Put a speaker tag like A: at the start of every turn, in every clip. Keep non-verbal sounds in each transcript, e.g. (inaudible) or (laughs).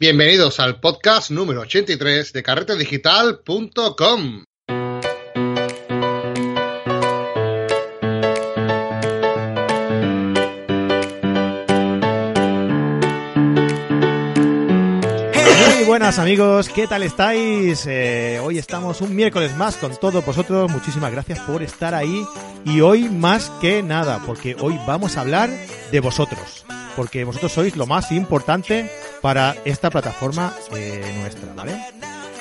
A: Bienvenidos al podcast número 83 de carretedigital.com.
B: Buenas amigos, ¿qué tal estáis? Eh, hoy estamos un miércoles más con todos vosotros. Muchísimas gracias por estar ahí. Y hoy más que nada, porque hoy vamos a hablar de vosotros. Porque vosotros sois lo más importante para esta plataforma eh, nuestra, ¿vale?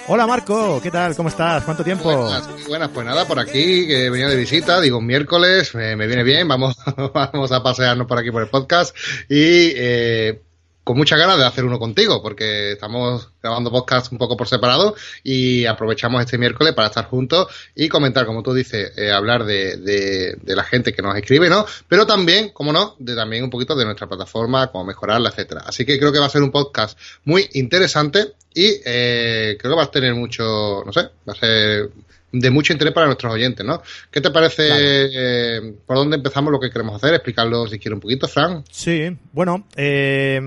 B: Hola Marco, ¿qué tal? ¿Cómo estás? ¿Cuánto tiempo?
A: Buenas, buenas, pues nada, por aquí, que venía de visita, digo, un miércoles, me, me viene bien, vamos, (laughs) vamos a pasearnos por aquí por el podcast y eh, con mucha ganas de hacer uno contigo, porque estamos grabando podcast un poco por separado y aprovechamos este miércoles para estar juntos y comentar, como tú dices, eh, hablar de, de, de, la gente que nos escribe, ¿no? Pero también, como no, de también un poquito de nuestra plataforma, cómo mejorarla, etcétera. Así que creo que va a ser un podcast muy interesante y eh, creo que va a tener mucho, no sé, va a ser de mucho interés para nuestros oyentes, ¿no? ¿Qué te parece? Claro. Eh, ¿Por dónde empezamos lo que queremos hacer? Explicarlo si quieres un poquito, Fran.
B: Sí, bueno, eh,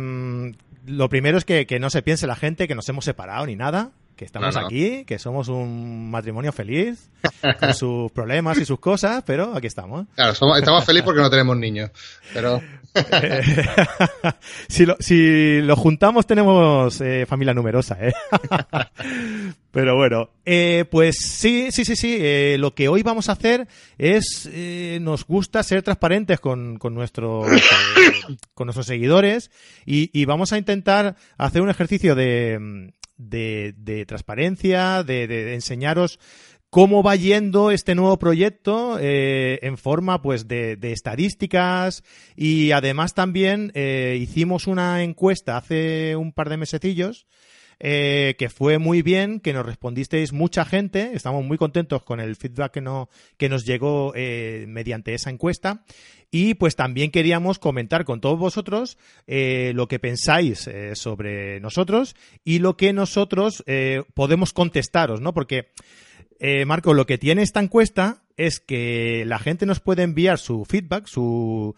B: lo primero es que, que, no se piense la gente que nos hemos separado ni nada, que estamos no, no. aquí, que somos un matrimonio feliz, con sus (laughs) problemas y sus cosas, pero aquí estamos.
A: Claro, somos, estamos felices porque no tenemos niños, pero... (laughs) (laughs)
B: si, lo, si lo juntamos tenemos eh, familia numerosa, ¿eh? Pero bueno, eh, pues sí, sí, sí, sí. Eh, lo que hoy vamos a hacer es, eh, nos gusta ser transparentes con, con, nuestros, (coughs) con nuestros seguidores y, y, vamos a intentar hacer un ejercicio de, de, transparencia, de, de, enseñaros cómo va yendo este nuevo proyecto eh, en forma pues de, de, estadísticas. Y además también eh, hicimos una encuesta hace un par de mesecillos eh, que fue muy bien, que nos respondisteis mucha gente, estamos muy contentos con el feedback que, no, que nos llegó eh, mediante esa encuesta y pues también queríamos comentar con todos vosotros eh, lo que pensáis sobre nosotros y lo que nosotros podemos contestaros, ¿no? Porque, Marco, lo que tiene esta encuesta es que la gente nos puede enviar su feedback, su,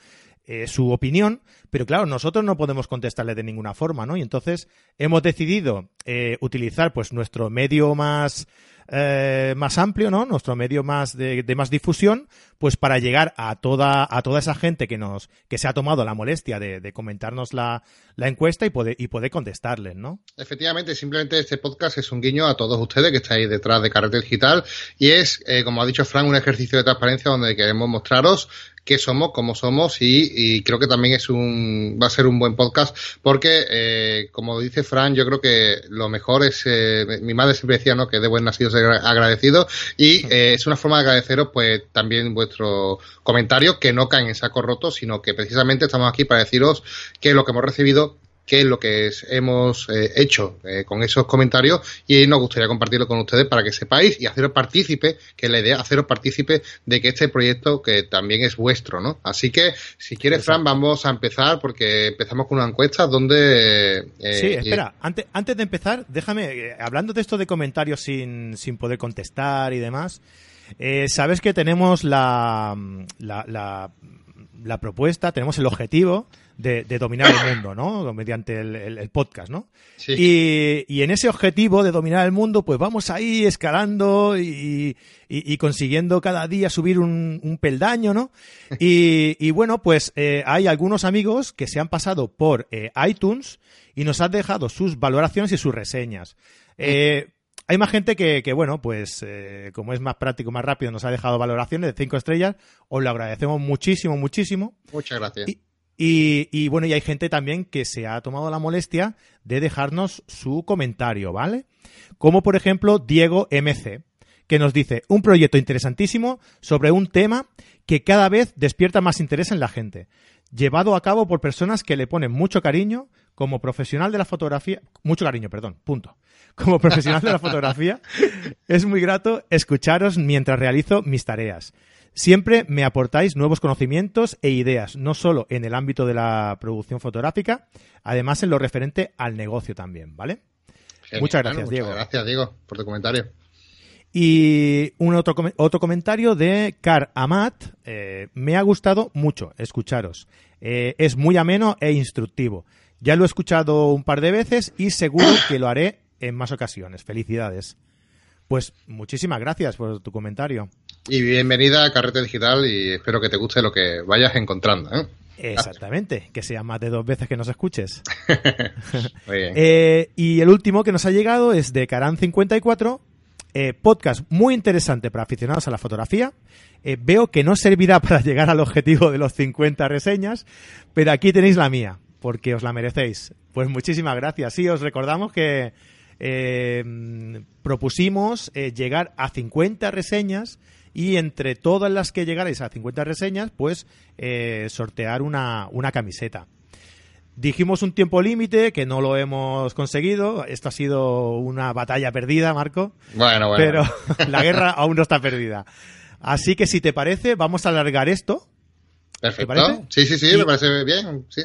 B: eh, su opinión, pero claro, nosotros no podemos contestarle de ninguna forma, ¿no? Y entonces hemos decidido eh, utilizar pues nuestro medio más eh, más amplio, ¿no? Nuestro medio más de, más difusión, pues para llegar a toda, a toda esa gente que nos, que se ha tomado la molestia de, comentarnos la, la, encuesta y poder, y poder contestarles, ¿no?
A: Efectivamente, simplemente este podcast es un guiño a todos ustedes que estáis detrás de Carrete Digital y es, eh, como ha dicho Frank, un ejercicio de transparencia donde queremos mostraros qué somos, cómo somos y, creo que también es un va a ser un buen podcast porque eh, como dice Fran yo creo que lo mejor es mi madre siempre decía no que de buen nacido agradecido y eh, es una forma de agradeceros pues también vuestro comentario que no caen en saco roto sino que precisamente estamos aquí para deciros que lo que hemos recibido qué es lo que es, hemos eh, hecho eh, con esos comentarios y nos gustaría compartirlo con ustedes para que sepáis y haceros partícipe, que es la idea, haceros partícipe de que este proyecto que también es vuestro, ¿no? Así que, si quieres, Fran, vamos a empezar porque empezamos con una encuesta donde...
B: Eh, sí, espera, antes, antes de empezar, déjame, hablando de esto de comentarios sin, sin poder contestar y demás, sabes que tenemos la, la, la, la propuesta, tenemos el objetivo de, de, dominar el mundo, ¿no? Mediante el, el, el podcast, ¿no? Sí. Y, y, en ese objetivo de dominar el mundo, pues vamos ahí escalando y, y, y consiguiendo cada día subir un, un peldaño, ¿no? Y, bueno, pues eh, hay algunos amigos que se han pasado por eh, iTunes y nos han dejado sus valoraciones y sus reseñas. Eh, hay más gente que, que bueno, pues eh, como es más práctico, más rápido, nos ha dejado valoraciones de cinco estrellas. Os lo agradecemos muchísimo, muchísimo.
A: Muchas gracias.
B: Y, y, y, bueno, y hay gente también que se ha tomado la molestia de dejarnos su comentario, ¿vale? Como por ejemplo Diego MC, que nos dice un proyecto interesantísimo sobre un tema que cada vez despierta más interés en la gente, llevado a cabo por personas que le ponen mucho cariño como profesional de la fotografía, mucho cariño, perdón, punto. Como profesional de la fotografía, es muy grato escucharos mientras realizo mis tareas. Siempre me aportáis nuevos conocimientos e ideas, no solo en el ámbito de la producción fotográfica, además en lo referente al negocio también, ¿vale?
A: Genial, muchas gracias, Diego. Muchas gracias, Diego, por tu comentario.
B: Y un otro, otro comentario de Car Amat. Eh, me ha gustado mucho escucharos. Eh, es muy ameno e instructivo Ya lo he escuchado un par de veces y seguro (coughs) que lo haré en más ocasiones. Felicidades. Pues muchísimas gracias por tu comentario.
A: Y bienvenida a Carrete Digital y espero que te guste lo que vayas encontrando. ¿eh?
B: Exactamente, que sea más de dos veces que nos escuches. (laughs) Muy bien. (laughs) Eh, y el último que nos ha llegado es de Caran54, eh, podcast muy interesante para aficionados a la fotografía. Eh, veo que no servirá (laughs) para llegar al objetivo de los 50 reseñas, pero aquí tenéis la mía, porque os la merecéis. Pues muchísimas gracias. Sí, os recordamos que propusimos llegar a 50 reseñas y entre todas las que llegarais a 50 reseñas, pues eh, sortear una, una camiseta. Dijimos un tiempo límite que no lo hemos conseguido. Esto ha sido una batalla perdida, Marco.
A: Bueno, bueno.
B: Pero (laughs) la guerra aún no está perdida. Así que si te parece, vamos a alargar esto.
A: Perfecto. Sí, sí, sí, me parece bien. Sí.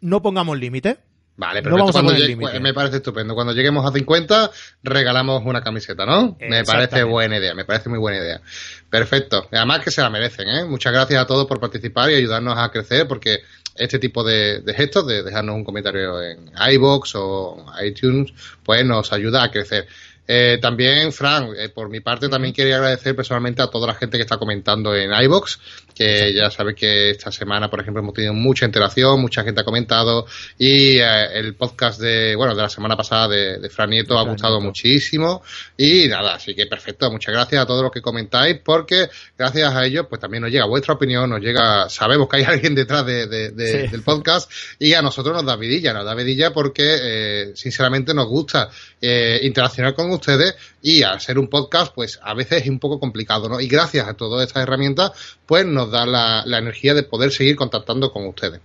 B: No pongamos límite.
A: Vale, pero cuando me parece estupendo. Cuando lleguemos a 50, regalamos una camiseta, ¿no? Me parece buena idea, me parece muy buena idea. Perfecto. Además que se la merecen, ¿eh? Muchas gracias a todos por participar y ayudarnos a crecer, porque este tipo de, gestos, de dejarnos un comentario en iBox o iTunes, pues nos ayuda a crecer. Eh, también, Fran, eh, por mi parte, también quería agradecer personalmente a toda la gente que está comentando en iBox que ya sabes que esta semana, por ejemplo, hemos tenido mucha interacción, mucha gente ha comentado y eh, el podcast de, bueno, de la semana pasada de, Fran Nieto ha gustado muchísimo. Y nada, así que perfecto, muchas gracias a todos los que comentáis porque gracias a ellos pues también nos llega vuestra opinión, nos llega, sabemos que hay (laughs) alguien detrás de, del podcast y a nosotros nos da vidilla, nos da vidilla porque eh, sinceramente nos gusta eh, interaccionar con ustedes y al ser un podcast pues a veces es un poco complicado, ¿no? Y gracias a todas estas herramientas pues nos da la, energía de poder seguir contactando con ustedes.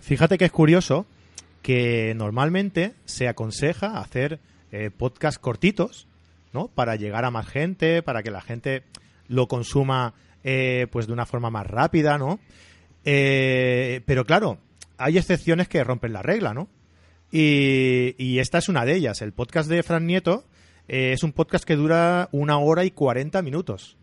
B: Fíjate que es curioso que normalmente se aconseja hacer eh, podcasts cortitos, ¿no? Para llegar a más gente, para que la gente lo consuma eh, pues de una forma más rápida, ¿no? Eh, pero claro, hay excepciones que rompen la regla, ¿no? Y, y, esta es una de ellas. El podcast de Fran Nieto es un podcast que dura una hora y cuarenta minutos.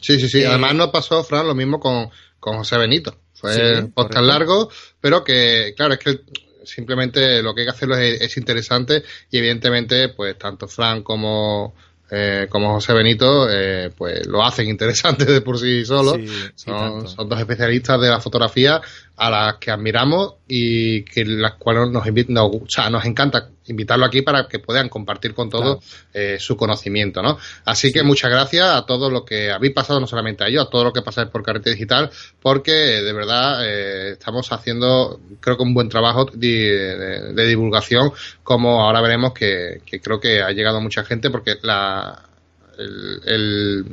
A: Sí, sí, sí. Eh, Además nos pasó, Fran, lo mismo con, José Benito. Fue un podcast largo, pero que, claro, es que simplemente lo que hay que hacerlo es, interesante y evidentemente, pues tanto Fran como, eh, como José Benito, eh, pues lo hacen (laughs) interesante de por sí solo. son, son, dos especialistas de la fotografía a las que admiramos y que las cuales nos, nos, o sea, nos encanta invitarlo aquí para que puedan compartir con todos eh, su conocimiento, ¿no? Así que muchas gracias a todos los que habéis pasado, no solamente a ellos, a todos los que pasáis por Carrete Digital, porque de verdad eh, estamos haciendo, creo que un buen trabajo de, divulgación, como ahora veremos que, creo que ha llegado mucha gente, porque la, el el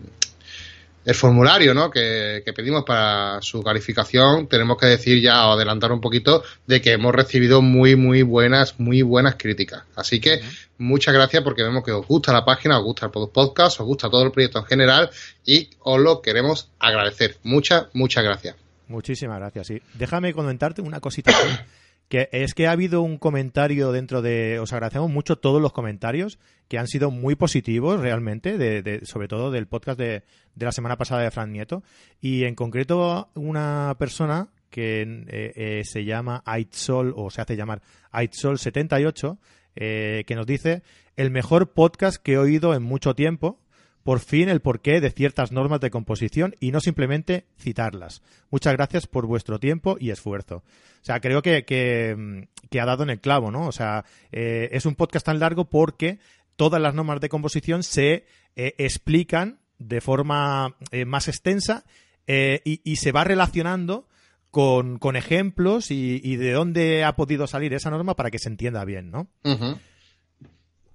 A: formulario ¿no? que, pedimos para su calificación, tenemos que decir ya o adelantar un poquito de que hemos recibido muy, muy buenas, muy buenas críticas. Así que muchas gracias porque vemos que os gusta la página, os gusta el podcast, os gusta todo el proyecto en general y os lo queremos agradecer. Muchas, muchas gracias.
B: Muchísimas gracias. Sí. Déjame comentarte una cosita. (coughs) que es que ha habido un comentario dentro de, os agradecemos mucho todos los comentarios que han sido muy positivos realmente, de, sobre todo del podcast de, de, la semana pasada de Fran Nieto, y en concreto una persona que eh, eh, se llama Aitzol, o se hace llamar Aitzol78, eh, que nos dice el mejor podcast que he oído en mucho tiempo, por fin el porqué de ciertas normas de composición y no simplemente citarlas. Muchas gracias por vuestro tiempo y esfuerzo. O sea, creo que, que, ha dado en el clavo, ¿no? O sea, eh, es un podcast tan largo porque todas las normas de composición se eh, explican de forma eh, más extensa y, se va relacionando con, con ejemplos y, de dónde ha podido salir esa norma para que se entienda bien, ¿no?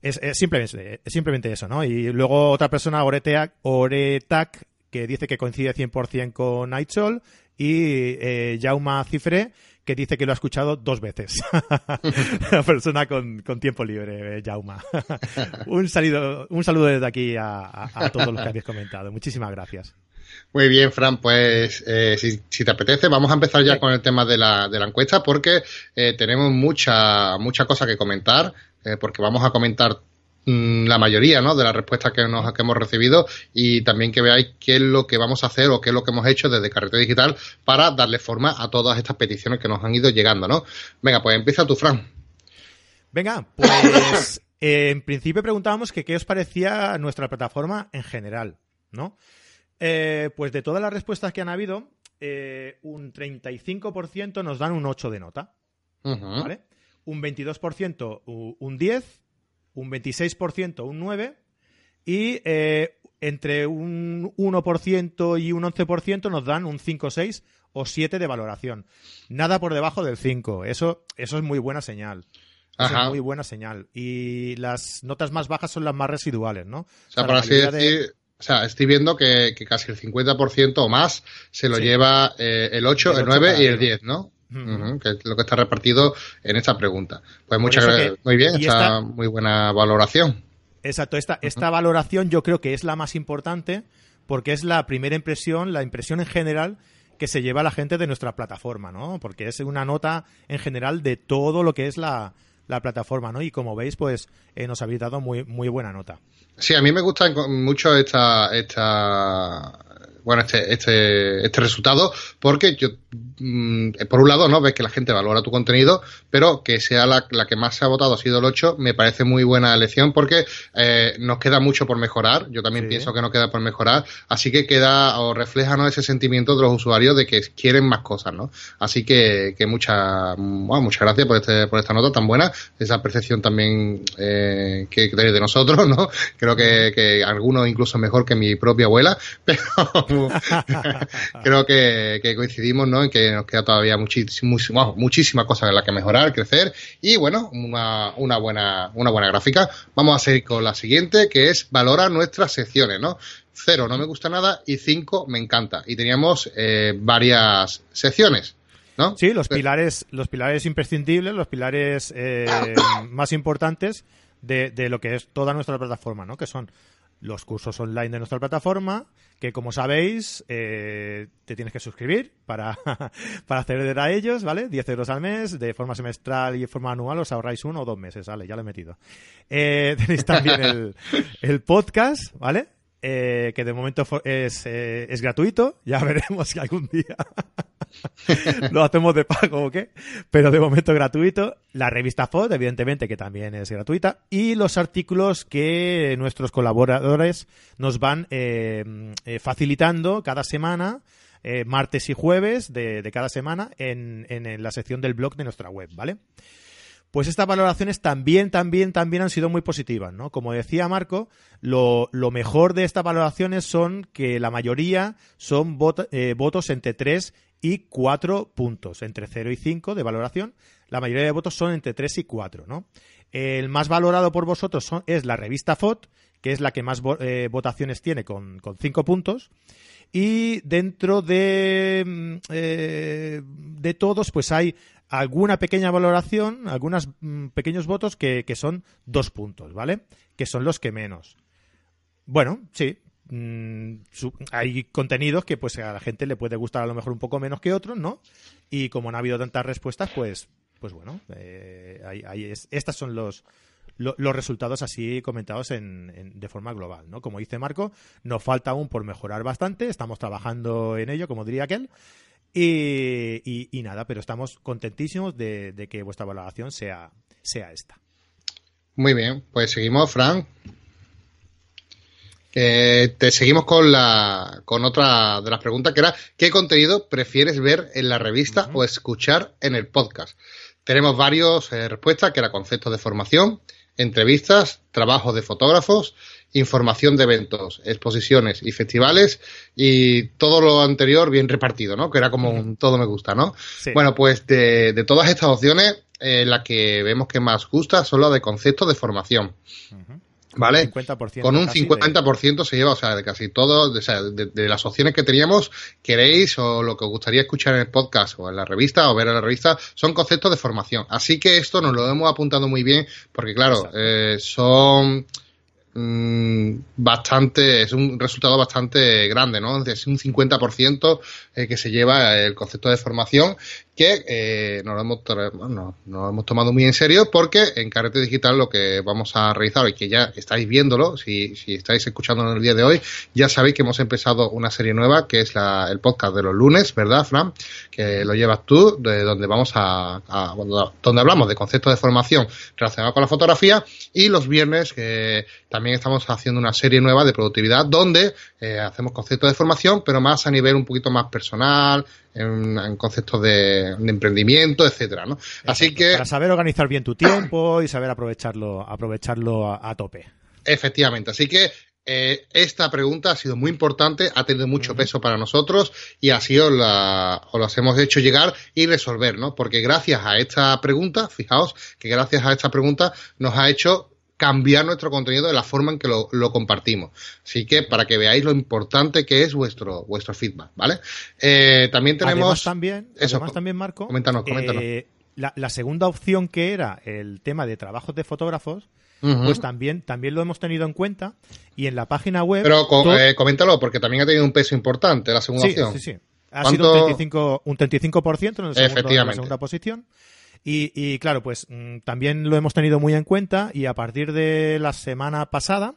B: Es, simplemente, simplemente eso, ¿no? Y luego otra persona, Oreteac, Oretac, que dice que coincide 100% con Nightsol, y eh, Jauma Cifre, que dice que lo ha escuchado dos veces. (laughs) Una persona con, tiempo libre, Jauma. (laughs) un, saludo, un saludo desde aquí a, todos los que habéis comentado. Muchísimas gracias.
A: Muy bien, Fran, pues eh, si, te apetece, vamos a empezar ya con el tema de la, de la encuesta porque eh, tenemos mucha, mucha cosa que comentar, eh, porque vamos a comentar mm, la mayoría ¿no? de las respuestas que, nos, que hemos recibido y también que veáis qué es lo que vamos a hacer o qué es lo que hemos hecho desde Carretera Digital para darle forma a todas estas peticiones que nos han ido llegando. ¿no? Venga, pues empieza tú, Fran.
B: Venga, pues (laughs) eh, en principio preguntábamos que qué os parecía nuestra plataforma en general, ¿no? Eh, pues de todas las respuestas que han habido, eh, un 35% nos dan un 8 de nota, ¿vale? Un 22% un 10, un 26% un 9 y entre un 1% y un 11% nos dan un 5, 6 o 7 de valoración. Nada por debajo del 5. Eso, eso es muy buena señal es muy buena señal. Y las notas más bajas son las más residuales, ¿no?
A: O sea, por así decir, o sea, estoy viendo que, casi el 50% o más se lo lleva eh, el 8, el, 9 y el 10, ¿no? Que es lo que está repartido en esta pregunta. Pues muchas gracias. Muy bien, está muy buena valoración.
B: Exacto, esta, esta valoración yo creo que es la más importante porque es la primera impresión, la impresión en general que se lleva la gente de nuestra plataforma, ¿no? Porque es una nota en general de todo lo que es la, la plataforma, ¿no? Y como veis, pues eh, nos habéis dado muy, muy buena nota.
A: Sí, a mí me gusta mucho esta, esta bueno, este, este, este resultado, porque yo, por un lado, ¿no? Ves que la gente valora tu contenido, pero que sea la, la, que más se ha votado ha sido el 8, me parece muy buena elección porque eh, nos queda mucho por mejorar. Yo también pienso que nos queda por mejorar. Así que queda o refleja ¿no? ese sentimiento de los usuarios de que quieren más cosas, ¿no? Así que, que mucha, bueno, muchas gracias por, este, por esta nota tan buena, esa percepción también eh, que de nosotros, ¿no? (laughs) Creo que, que algunos incluso mejor que mi propia abuela, (laughs) pero (laughs) creo que, coincidimos ¿no? en que nos queda todavía muchísima, muchísima cosa en la que mejorar, crecer y bueno, una, una, buena, una buena gráfica. Vamos a seguir con la siguiente que es valora nuestras secciones, ¿no? Cero no me gusta nada y cinco me encanta. Y teníamos eh, varias secciones. ¿No?
B: Sí, los pilares, los pilares imprescindibles, los pilares eh, (coughs) más importantes de, de, lo que es toda nuestra plataforma, ¿no? Que son los cursos online de nuestra plataforma, que como sabéis, eh, te tienes que suscribir para, (laughs) para acceder a ellos, ¿vale? 10 euros al mes, de forma semestral y de forma anual os ahorráis uno o dos meses, ¿vale? Ya lo he metido. Eh, (laughs) tenéis también el, el podcast, ¿vale? Eh, que de momento es, eh, es gratuito, ya (laughs) veremos si algún día (laughs) lo hacemos de pago o qué, pero de momento gratuito. La revista FOD, evidentemente, que también es gratuita, y los artículos que nuestros colaboradores nos van eh, facilitando cada semana. martes y jueves de, de cada semana en, en, la sección del blog de nuestra web, ¿vale? Pues estas valoraciones también, también, también han sido muy positivas, ¿no? Como decía Marco, lo, mejor de estas valoraciones son que la mayoría son eh, votos entre 3 y 4 puntos, entre 0 y 5 de valoración. La mayoría de votos son entre 3 y 4, ¿no? El más valorado por vosotros es la revista FOT, que es la que más eh, votaciones tiene con, 5 puntos. Y dentro de, mm, eh, de todos, pues hay alguna pequeña valoración, algunos mm, pequeños votos que, son dos puntos, ¿vale? Que son los que menos. Bueno, sí. Mm, hay contenidos que pues a la gente le puede gustar a lo mejor un poco menos que otros, ¿no? Y como no ha habido tantas respuestas, pues, pues bueno, eh, estos son los, los resultados así comentados en, de forma global, ¿no? Como dice Marco, nos falta aún por mejorar bastante, estamos trabajando en ello, como diría aquel, y, nada, pero estamos contentísimos de, que vuestra valoración sea, sea esta.
A: Muy bien, pues seguimos, Fran. te seguimos con la con otra de las preguntas que era ¿qué contenido prefieres ver en la revista o escuchar en el podcast? Tenemos varios eh, respuestas que era conceptos de formación, entrevistas, trabajos de fotógrafos, información de eventos, exposiciones y festivales y todo lo anterior bien repartido, ¿no? Que era como un todo me gusta, ¿no? Bueno, pues de, todas estas opciones, eh, la que vemos que más gusta son las de concepto de formación. ¿Vale? Con un 50% se lleva, o sea, de casi todo, o sea, de, las opciones que teníamos, queréis o lo que os gustaría escuchar en el podcast o en la revista o ver en la revista, son conceptos de formación. Así que esto nos lo hemos apuntado muy bien porque, claro, eh, son Mm, bastante, es un resultado bastante grande, ¿no? Es un 50% eh, que se lleva el concepto de formación que eh, nos, lo hemos, bueno, nos hemos tomado muy en serio porque en Carrete Digital lo que vamos a realizar y que ya estáis viéndolo, si, si estáis en el día de hoy, ya sabéis que hemos empezado una serie nueva que es la, el podcast de los lunes, ¿verdad, Fran? Que lo llevas tú, de donde vamos a, donde hablamos de conceptos de formación relacionados con la fotografía y los viernes que también estamos haciendo una serie nueva de productividad donde eh, hacemos conceptos de formación, pero más a nivel un poquito más personal, en, conceptos de, emprendimiento, etcétera, ¿no? Así que
B: para saber organizar bien tu tiempo y saber aprovecharlo, aprovecharlo a, tope.
A: Efectivamente, así que eh, esta pregunta ha sido muy importante, ha tenido mucho peso para nosotros y así os, la, os las hemos hecho llegar y resolver, ¿no? Porque gracias a esta pregunta, fijaos que gracias a esta pregunta nos ha hecho cambiar nuestro contenido de la forma en que lo, compartimos. Así que para que veáis lo importante que es vuestro vuestro feedback, ¿vale? Eh, también tenemos...
B: Además también, eso, también Marco,
A: coméntanos, coméntanos.
B: Eh, la, segunda opción que era el tema de trabajos de fotógrafos, pues también, también lo hemos tenido en cuenta y en la página web...
A: Pero eh, coméntalo, porque también ha tenido un peso importante la segunda opción.
B: Sí, sí, Ha sido un 35%, un 35 en, el segundo, en la segunda posición. Y, claro, pues mm, también lo hemos tenido muy en cuenta y a partir de la semana pasada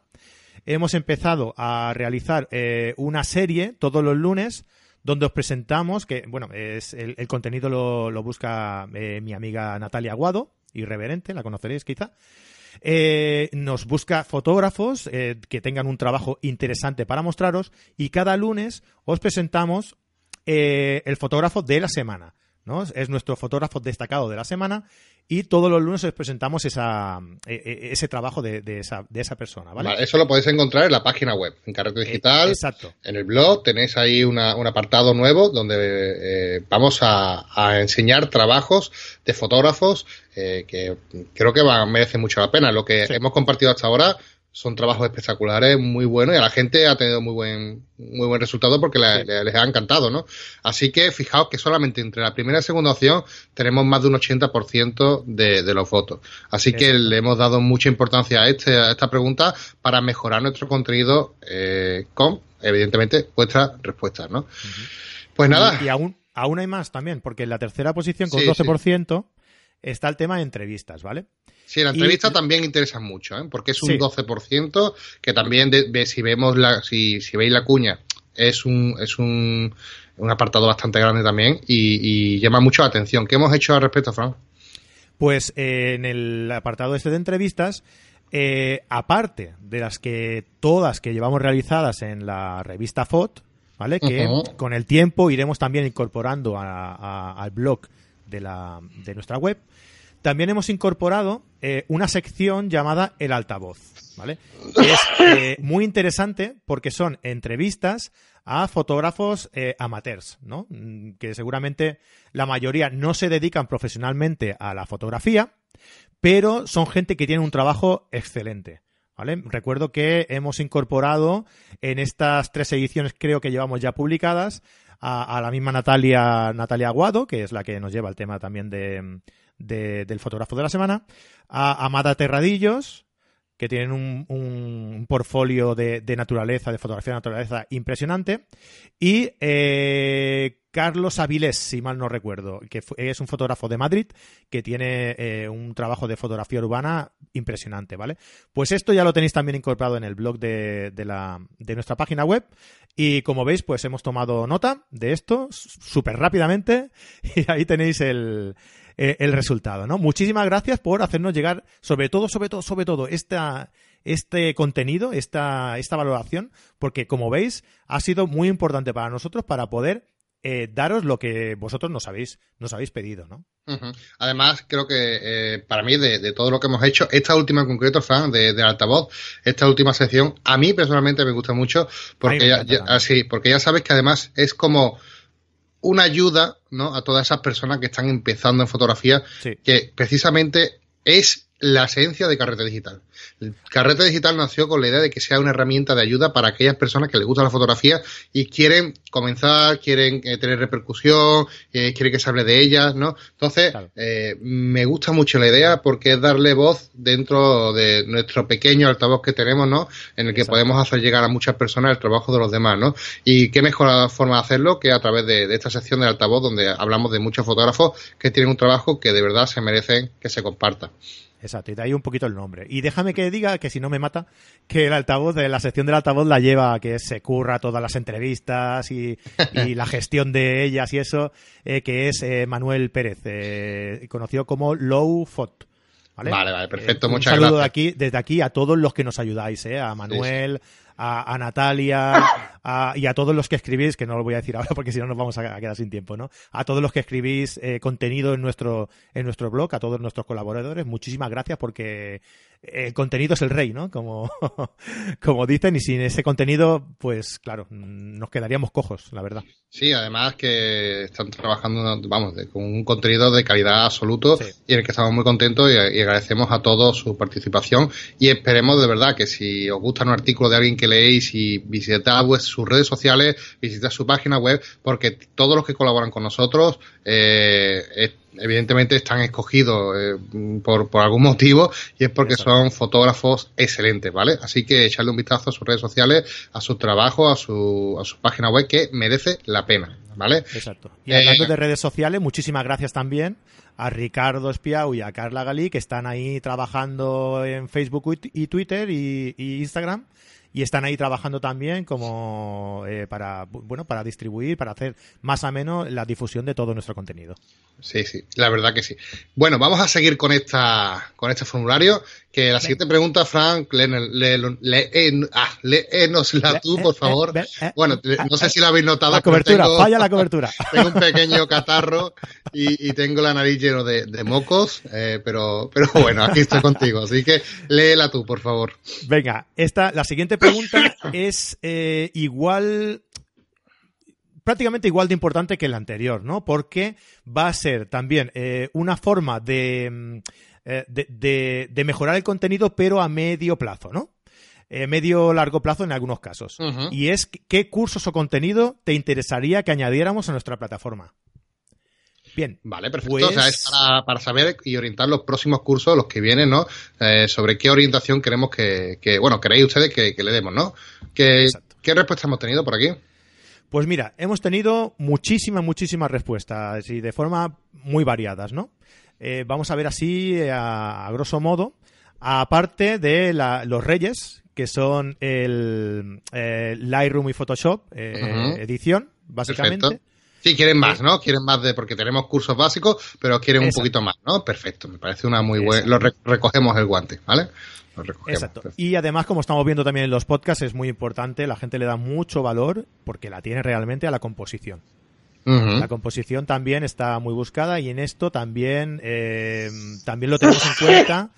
B: hemos empezado a realizar eh, una serie todos los lunes donde os presentamos, que bueno, es el, contenido lo, busca eh, mi amiga Natalia Aguado, irreverente, la conoceréis quizá. Eh, nos busca fotógrafos que tengan un trabajo interesante para mostraros y cada lunes os presentamos el fotógrafo de la semana. ¿No? Es nuestro fotógrafo destacado de la semana y todos los lunes os presentamos esa, e, e, ese trabajo de, esa, de esa persona, ¿vale?
A: Eso lo podéis encontrar en la página web, en Carrete Digital.
B: exacto.
A: En el blog tenéis ahí un apartado nuevo donde eh, vamos a, enseñar trabajos de fotógrafos eh, que creo que van, merecen mucho la pena. Lo que hemos compartido hasta ahora son trabajos espectaculares, muy buenos y a la gente ha tenido muy buen muy buen resultado porque les ha encantado, ¿no? Así que fijaos que solamente entre la primera y segunda opción tenemos más de un 80% de, de los votos. Así que le hemos dado mucha importancia a, este, a esta pregunta para mejorar nuestro contenido eh, con, evidentemente, vuestras respuestas, ¿no? Pues nada.
B: Y, aún, aún hay más también, porque en la tercera posición con 12% está el tema de entrevistas, ¿vale?
A: Sí, la entrevista también interesa mucho, ¿eh? porque es un 12%, que también si vemos la, si, si veis la cuña, es un, es un, un apartado bastante grande también y, llama mucho la atención. ¿Qué hemos hecho al respecto, Fran?
B: Pues eh, en el apartado este de entrevistas, eh, aparte de las que todas que llevamos realizadas en la revista FOT, ¿vale? Que con el tiempo iremos también incorporando al blog de, la, de nuestra web. También hemos incorporado eh, una sección llamada El Altavoz, ¿vale? es eh, muy interesante porque son entrevistas a fotógrafos eh, amateurs, ¿no? Mm, que seguramente la mayoría no se dedican profesionalmente a la fotografía, pero son gente que tiene un trabajo excelente. ¿Vale? Recuerdo que hemos incorporado en estas tres ediciones, creo que llevamos ya publicadas, a, la misma Natalia, Natalia Aguado, que es la que nos lleva el tema también de, del fotógrafo de la semana, a Amada Terradillos, que tienen un, un portfolio de, naturaleza, de fotografía de naturaleza impresionante, y eh, Carlos Avilés, si mal no recuerdo, que es un fotógrafo de Madrid que tiene eh, un trabajo de fotografía urbana impresionante, ¿vale? Pues esto ya lo tenéis también incorporado en el blog de, la, de nuestra página web y como veis, pues hemos tomado nota de esto súper rápidamente (laughs) y ahí tenéis el, eh, el resultado, ¿no? Muchísimas gracias por hacernos llegar, sobre todo, sobre todo, sobre todo, este contenido, esta, esta valoración, porque como veis, ha sido muy importante para nosotros para poder eh, daros lo que vosotros nos habéis, nos habéis pedido, ¿no?
A: Además, creo que eh, para mí, de, todo lo que hemos hecho, esta última en concreto, fan de, de, altavoz, esta última sección, a mí personalmente me gusta mucho, porque ya, así, porque ya sabes que además es como una ayuda ¿no? a todas esas personas que están empezando en fotografía, que precisamente es la esencia de Carrete Digital. Carrete Digital nació con la idea de que sea una herramienta de ayuda para aquellas personas que les gusta la fotografía y quieren comenzar, quieren eh, tener repercusión, eh, quieren que se hable de ellas, ¿no? Entonces, eh, me gusta mucho la idea porque es darle voz dentro de nuestro pequeño altavoz que tenemos, ¿no? En el que podemos hacer llegar a muchas personas el trabajo de los demás, ¿no? Y qué mejor forma de hacerlo que a través de, de esta sección del altavoz donde hablamos de muchos fotógrafos que tienen un trabajo que de verdad se merecen que se comparta.
B: Exacto, y de ahí un poquito el nombre. Y déjame que diga, que si no me mata, que el altavoz, de la sección del altavoz la lleva, que se curra todas las entrevistas y, la gestión de ellas y eso, eh, que es eh, Manuel Pérez, eh, conocido como Low Fot.
A: ¿Vale? vale, perfecto, muchas
B: gracias.
A: Un
B: saludo aquí, desde aquí a todos los que nos ayudáis, a Manuel, a, Natalia y a todos los que escribís, que no lo voy a decir ahora porque si no nos vamos a quedar sin tiempo, ¿no? A todos los que escribís eh, contenido en nuestro, en nuestro blog, a todos nuestros colaboradores, muchísimas gracias porque el contenido es el rey, ¿no? Como, (laughs) como dicen, y sin ese contenido, pues claro, nos quedaríamos cojos, la verdad.
A: Sí, además que están trabajando, vamos, con un contenido de calidad absoluto y en el que estamos muy contentos y, agradecemos a todos su participación y esperemos de verdad que si os gusta un artículo de alguien que leéis y visitad sus redes sociales, visitad su página web, porque todos los que colaboran con nosotros eh, evidentemente están escogidos eh, por, por, algún motivo y es porque son fotógrafos excelentes, ¿vale? Así que echarle un vistazo a sus redes sociales, a su trabajo, a su, a su página web que merece la pena, ¿vale?
B: Exacto. Y hablando eh, de redes sociales, muchísimas gracias también a Ricardo Espiau y a Carla Galí que están ahí trabajando en Facebook y Twitter y, y Instagram y están ahí trabajando también como eh, para bueno para distribuir para hacer más o menos la difusión de todo nuestro contenido.
A: Sí sí la verdad que sí. Bueno vamos a seguir con esta con este formulario que la siguiente pregunta Frank le, le, ah, tú por favor. bueno no sé si la habéis notado
B: la cobertura falla la cobertura. (laughs)
A: tengo un pequeño (laughs) catarro y, tengo la nariz lleno de, mocos eh, pero pero bueno aquí estoy contigo. Así que léela tú por favor.
B: Venga esta la siguiente pregunta (laughs) es eh, igual prácticamente igual de importante que la anterior, ¿no? Porque va a ser también eh, una forma mm, eh, de, de, mejorar el contenido, pero a medio plazo, ¿no? medio largo plazo en algunos casos. Y es qué cursos o contenido te interesaría que añadiéramos a nuestra plataforma. Bien.
A: Vale, perfecto. O sea, es pues para, saber y orientar los próximos cursos, los que vienen, ¿no? Eh, sobre qué orientación queremos que, bueno, queréis ustedes que, le demos, ¿no? ¿Qué, ¿Qué respuesta hemos tenido por aquí?
B: Pues mira, hemos tenido muchísimas, muchísimas respuestas y de forma muy variadas, ¿no? Eh, vamos a ver así, a, grosso modo, aparte de los reyes, que son el Lightroom y Photoshop, eh, edición, básicamente.
A: Sí, quieren más, ¿no? Quieren más de, porque tenemos cursos básicos, pero quieren un poquito más, ¿no? Perfecto, me parece una muy buena, lo recogemos el guante, ¿vale? Lo recogemos.
B: Exacto. Y además, como estamos viendo también en los podcasts, es muy importante, la gente le da mucho valor, porque la tiene realmente a la composición. La composición también está muy buscada y en esto también, eh, también lo tenemos en cuenta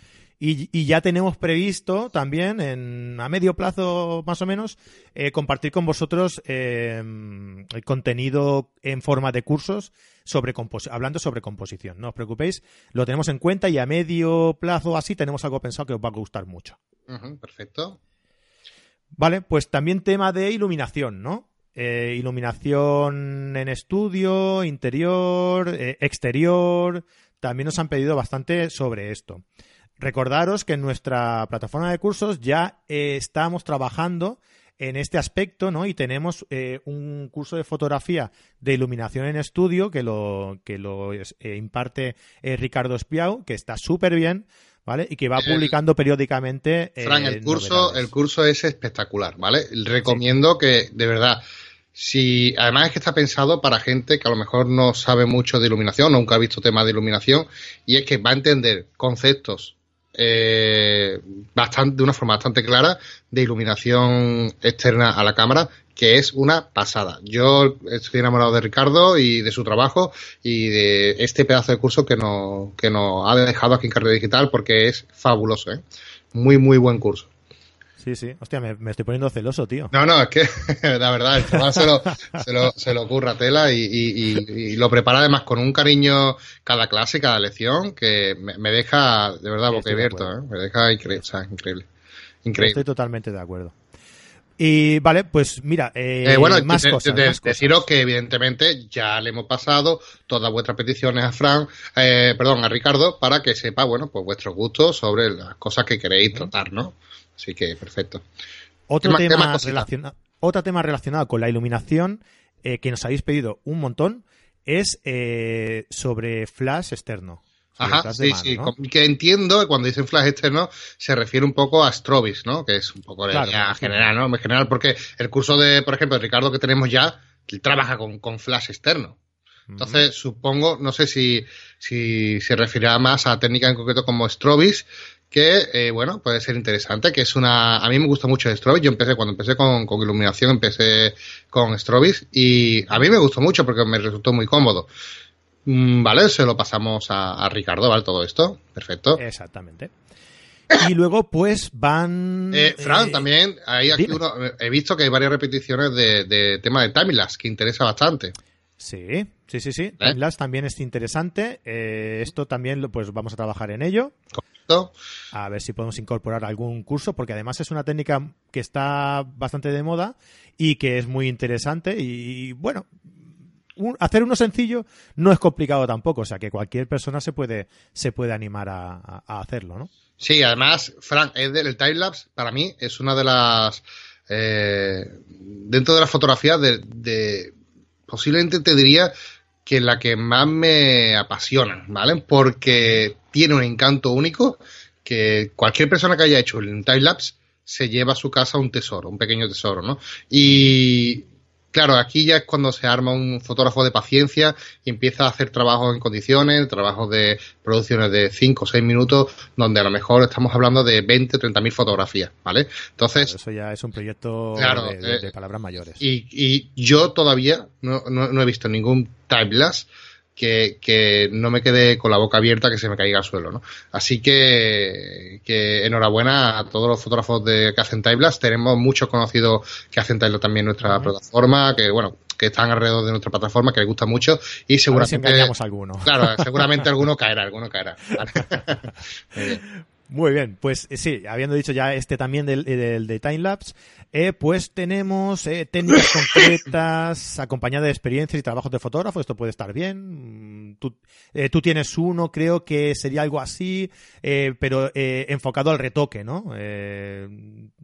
B: y, ya tenemos previsto también, en, a medio plazo más o menos, eh, compartir con vosotros eh, el contenido en forma de cursos sobre hablando sobre composición. No os preocupéis, lo tenemos en cuenta y a medio plazo así tenemos algo pensado que os va a gustar mucho.
A: perfecto.
B: Vale, pues también tema de iluminación, ¿no? Eh, iluminación en estudio, interior, exterior. También nos han pedido bastante sobre esto. Recordaros que en nuestra plataforma de cursos ya eh, estamos trabajando en este aspecto, ¿no? Y tenemos eh, un curso de fotografía de iluminación en estudio que lo, que lo eh, imparte Ricardo Espiau, que está súper bien, ¿vale? Y que va publicando periódicamente.
A: Fran, el curso, el curso es espectacular, ¿vale? Recomiendo que, de verdad, si además es que está pensado para gente que a lo mejor no sabe mucho de iluminación, nunca ha visto temas de iluminación, y es que va a entender conceptos eh, bastante, de una forma bastante clara de iluminación externa a la cámara, que es una pasada. Yo estoy enamorado de Ricardo y de su trabajo y de este pedazo de curso que nos, que nos ha dejado aquí en Carrera Digital porque es fabuloso, ¿eh? Muy, muy buen curso.
B: Sí, sí. Hostia, me, estoy poniendo celoso, tío.
A: No, no, es que (laughs) la verdad, el chaval se lo, se lo, se lo ocurra tela y, y, lo prepara además con un cariño cada clase, cada lección, que me, deja de verdad boquiabierto, ¿eh? Me deja increíble, o sea, increíble. Increíble.
B: Estoy totalmente de acuerdo. Y vale, pues mira, eh,
A: eh bueno, más, cosas, deciros que evidentemente ya le hemos pasado todas vuestras peticiones a Fran, eh, perdón, a Ricardo, para que sepa, bueno, pues vuestros gustos sobre las cosas que queréis tratar, ¿no? Así que perfecto.
B: Otro tema, relacionado, otro tema relacionado con la iluminación eh, que nos habéis pedido un montón es sobre flash externo.
A: Ajá, sí, sí. Que entiendo que cuando dicen flash externo se refiere un poco a Strobis, ¿no? Que es un poco de general, ¿no? En general, porque el curso de, por ejemplo, de Ricardo que tenemos ya, él trabaja con, con flash externo. Entonces, supongo, no sé si, si se referirá más a técnica en concreto como Strobis, que, eh, bueno, puede ser interesante, que es una... A mí me gusta mucho Strobis, yo empecé, cuando empecé con, con iluminación, empecé con Strobis, y a mí me gustó mucho porque me resultó muy cómodo. Mm, vale, se lo pasamos a, Ricardo, ¿vale? Todo esto. Perfecto.
B: Exactamente. Y luego, pues van.
A: Eh, Fran, eh, también, hay aquí uno, he visto que hay varias repeticiones de, tema de timelapse que interesa bastante.
B: Sí, sí, sí, sí. ¿Eh? también es interesante. esto también, pues vamos a trabajar en ello. A ver si podemos incorporar algún curso, porque además es una técnica que está bastante de moda y que es muy interesante. y bueno, hacer uno sencillo no es complicado tampoco, o sea que cualquier persona se puede, se puede animar a, hacerlo, ¿no?
A: Sí, además, Frank, el timelapse para mí es una de las eh, dentro de las fotografías de, posiblemente te diría que la que más me apasiona, ¿vale? Porque tiene un encanto único que cualquier persona que haya hecho el timelapse se lleva a su casa un tesoro, un pequeño tesoro, ¿no? Y Claro, aquí ya es cuando se arma un fotógrafo de paciencia y empieza a hacer trabajos en condiciones, trabajos de producciones de 5 o 6 minutos, donde a lo mejor estamos hablando de 20 o 30 mil fotografías, ¿vale? Entonces...
B: eso ya es un proyecto de, eh, palabras mayores.
A: Y, y yo todavía no, no, he visto ningún timelapse que, que, no me quede con la boca abierta que se me caiga al suelo, ¿no? Así que, que enhorabuena a todos los fotógrafos de que hacen timelapse. Tenemos muchos conocidos que hacen timelapse también en nuestra plataforma, que bueno, que están alrededor de nuestra plataforma, que les gusta mucho y seguramente...
B: A alguno.
A: Claro, seguramente (laughs) alguno caerá, alguno caerá.
B: Muy bien, pues eh, sí, habiendo dicho ya este también del, del de timelapse, eh, pues tenemos eh, técnicas (laughs) concretas acompañadas de experiencias y trabajos de fotógrafo. Esto puede estar bien. Mm, tú, eh, tú tienes uno, creo que sería algo así, eh, pero eh, enfocado al retoque, ¿no?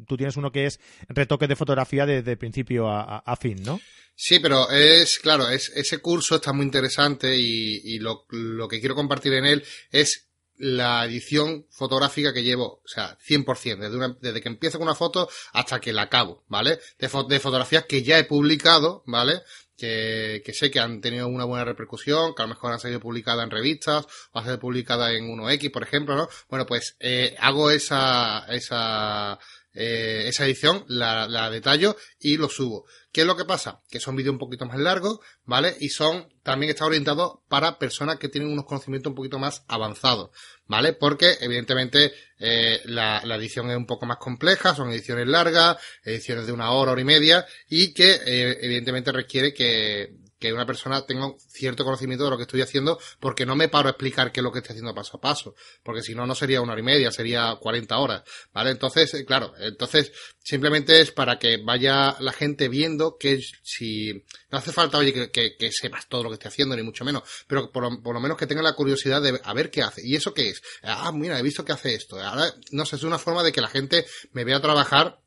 B: tú tienes uno que es retoque de fotografía desde principio a, a, fin, ¿no?
A: Sí, pero es, claro, es, ese curso está muy interesante y, y lo, lo que quiero compartir en él es la edición fotográfica que llevo, o sea, 100%, desde, una, desde que empiezo con una foto hasta que la acabo, ¿vale? De, de fotografías que ya he publicado, ¿vale? Que, que, sé que han tenido una buena repercusión, que a lo mejor han salido publicadas en revistas, o han sido publicadas en 1X, por ejemplo, ¿no? Bueno, pues eh, hago esa, esa, eh, esa edición, la, la detallo y lo subo. ¿Qué es lo que pasa? Que son vídeos un poquito más largos, ¿vale? Y son, también está orientado para personas que tienen unos conocimientos un poquito más avanzados, ¿vale? Porque, evidentemente, eh, la, la, edición es un poco más compleja, son ediciones largas, ediciones de una hora, hora y media, y que, eh, evidentemente, requiere que, que una persona tenga cierto conocimiento de lo que estoy haciendo, porque no me paro a explicar qué es lo que estoy haciendo paso a paso, porque si no, no sería una hora y media, sería 40 horas, ¿vale? Entonces, eh, claro, entonces simplemente es para que vaya la gente viendo que si, no hace falta, oye, que, que, sepas todo lo que estoy haciendo, ni mucho menos, pero por, lo menos que tenga la curiosidad de a ver qué hace. ¿Y eso qué es? Ah, mira, he visto que hace esto. Ahora, no sé, es una forma de que la gente me vea trabajar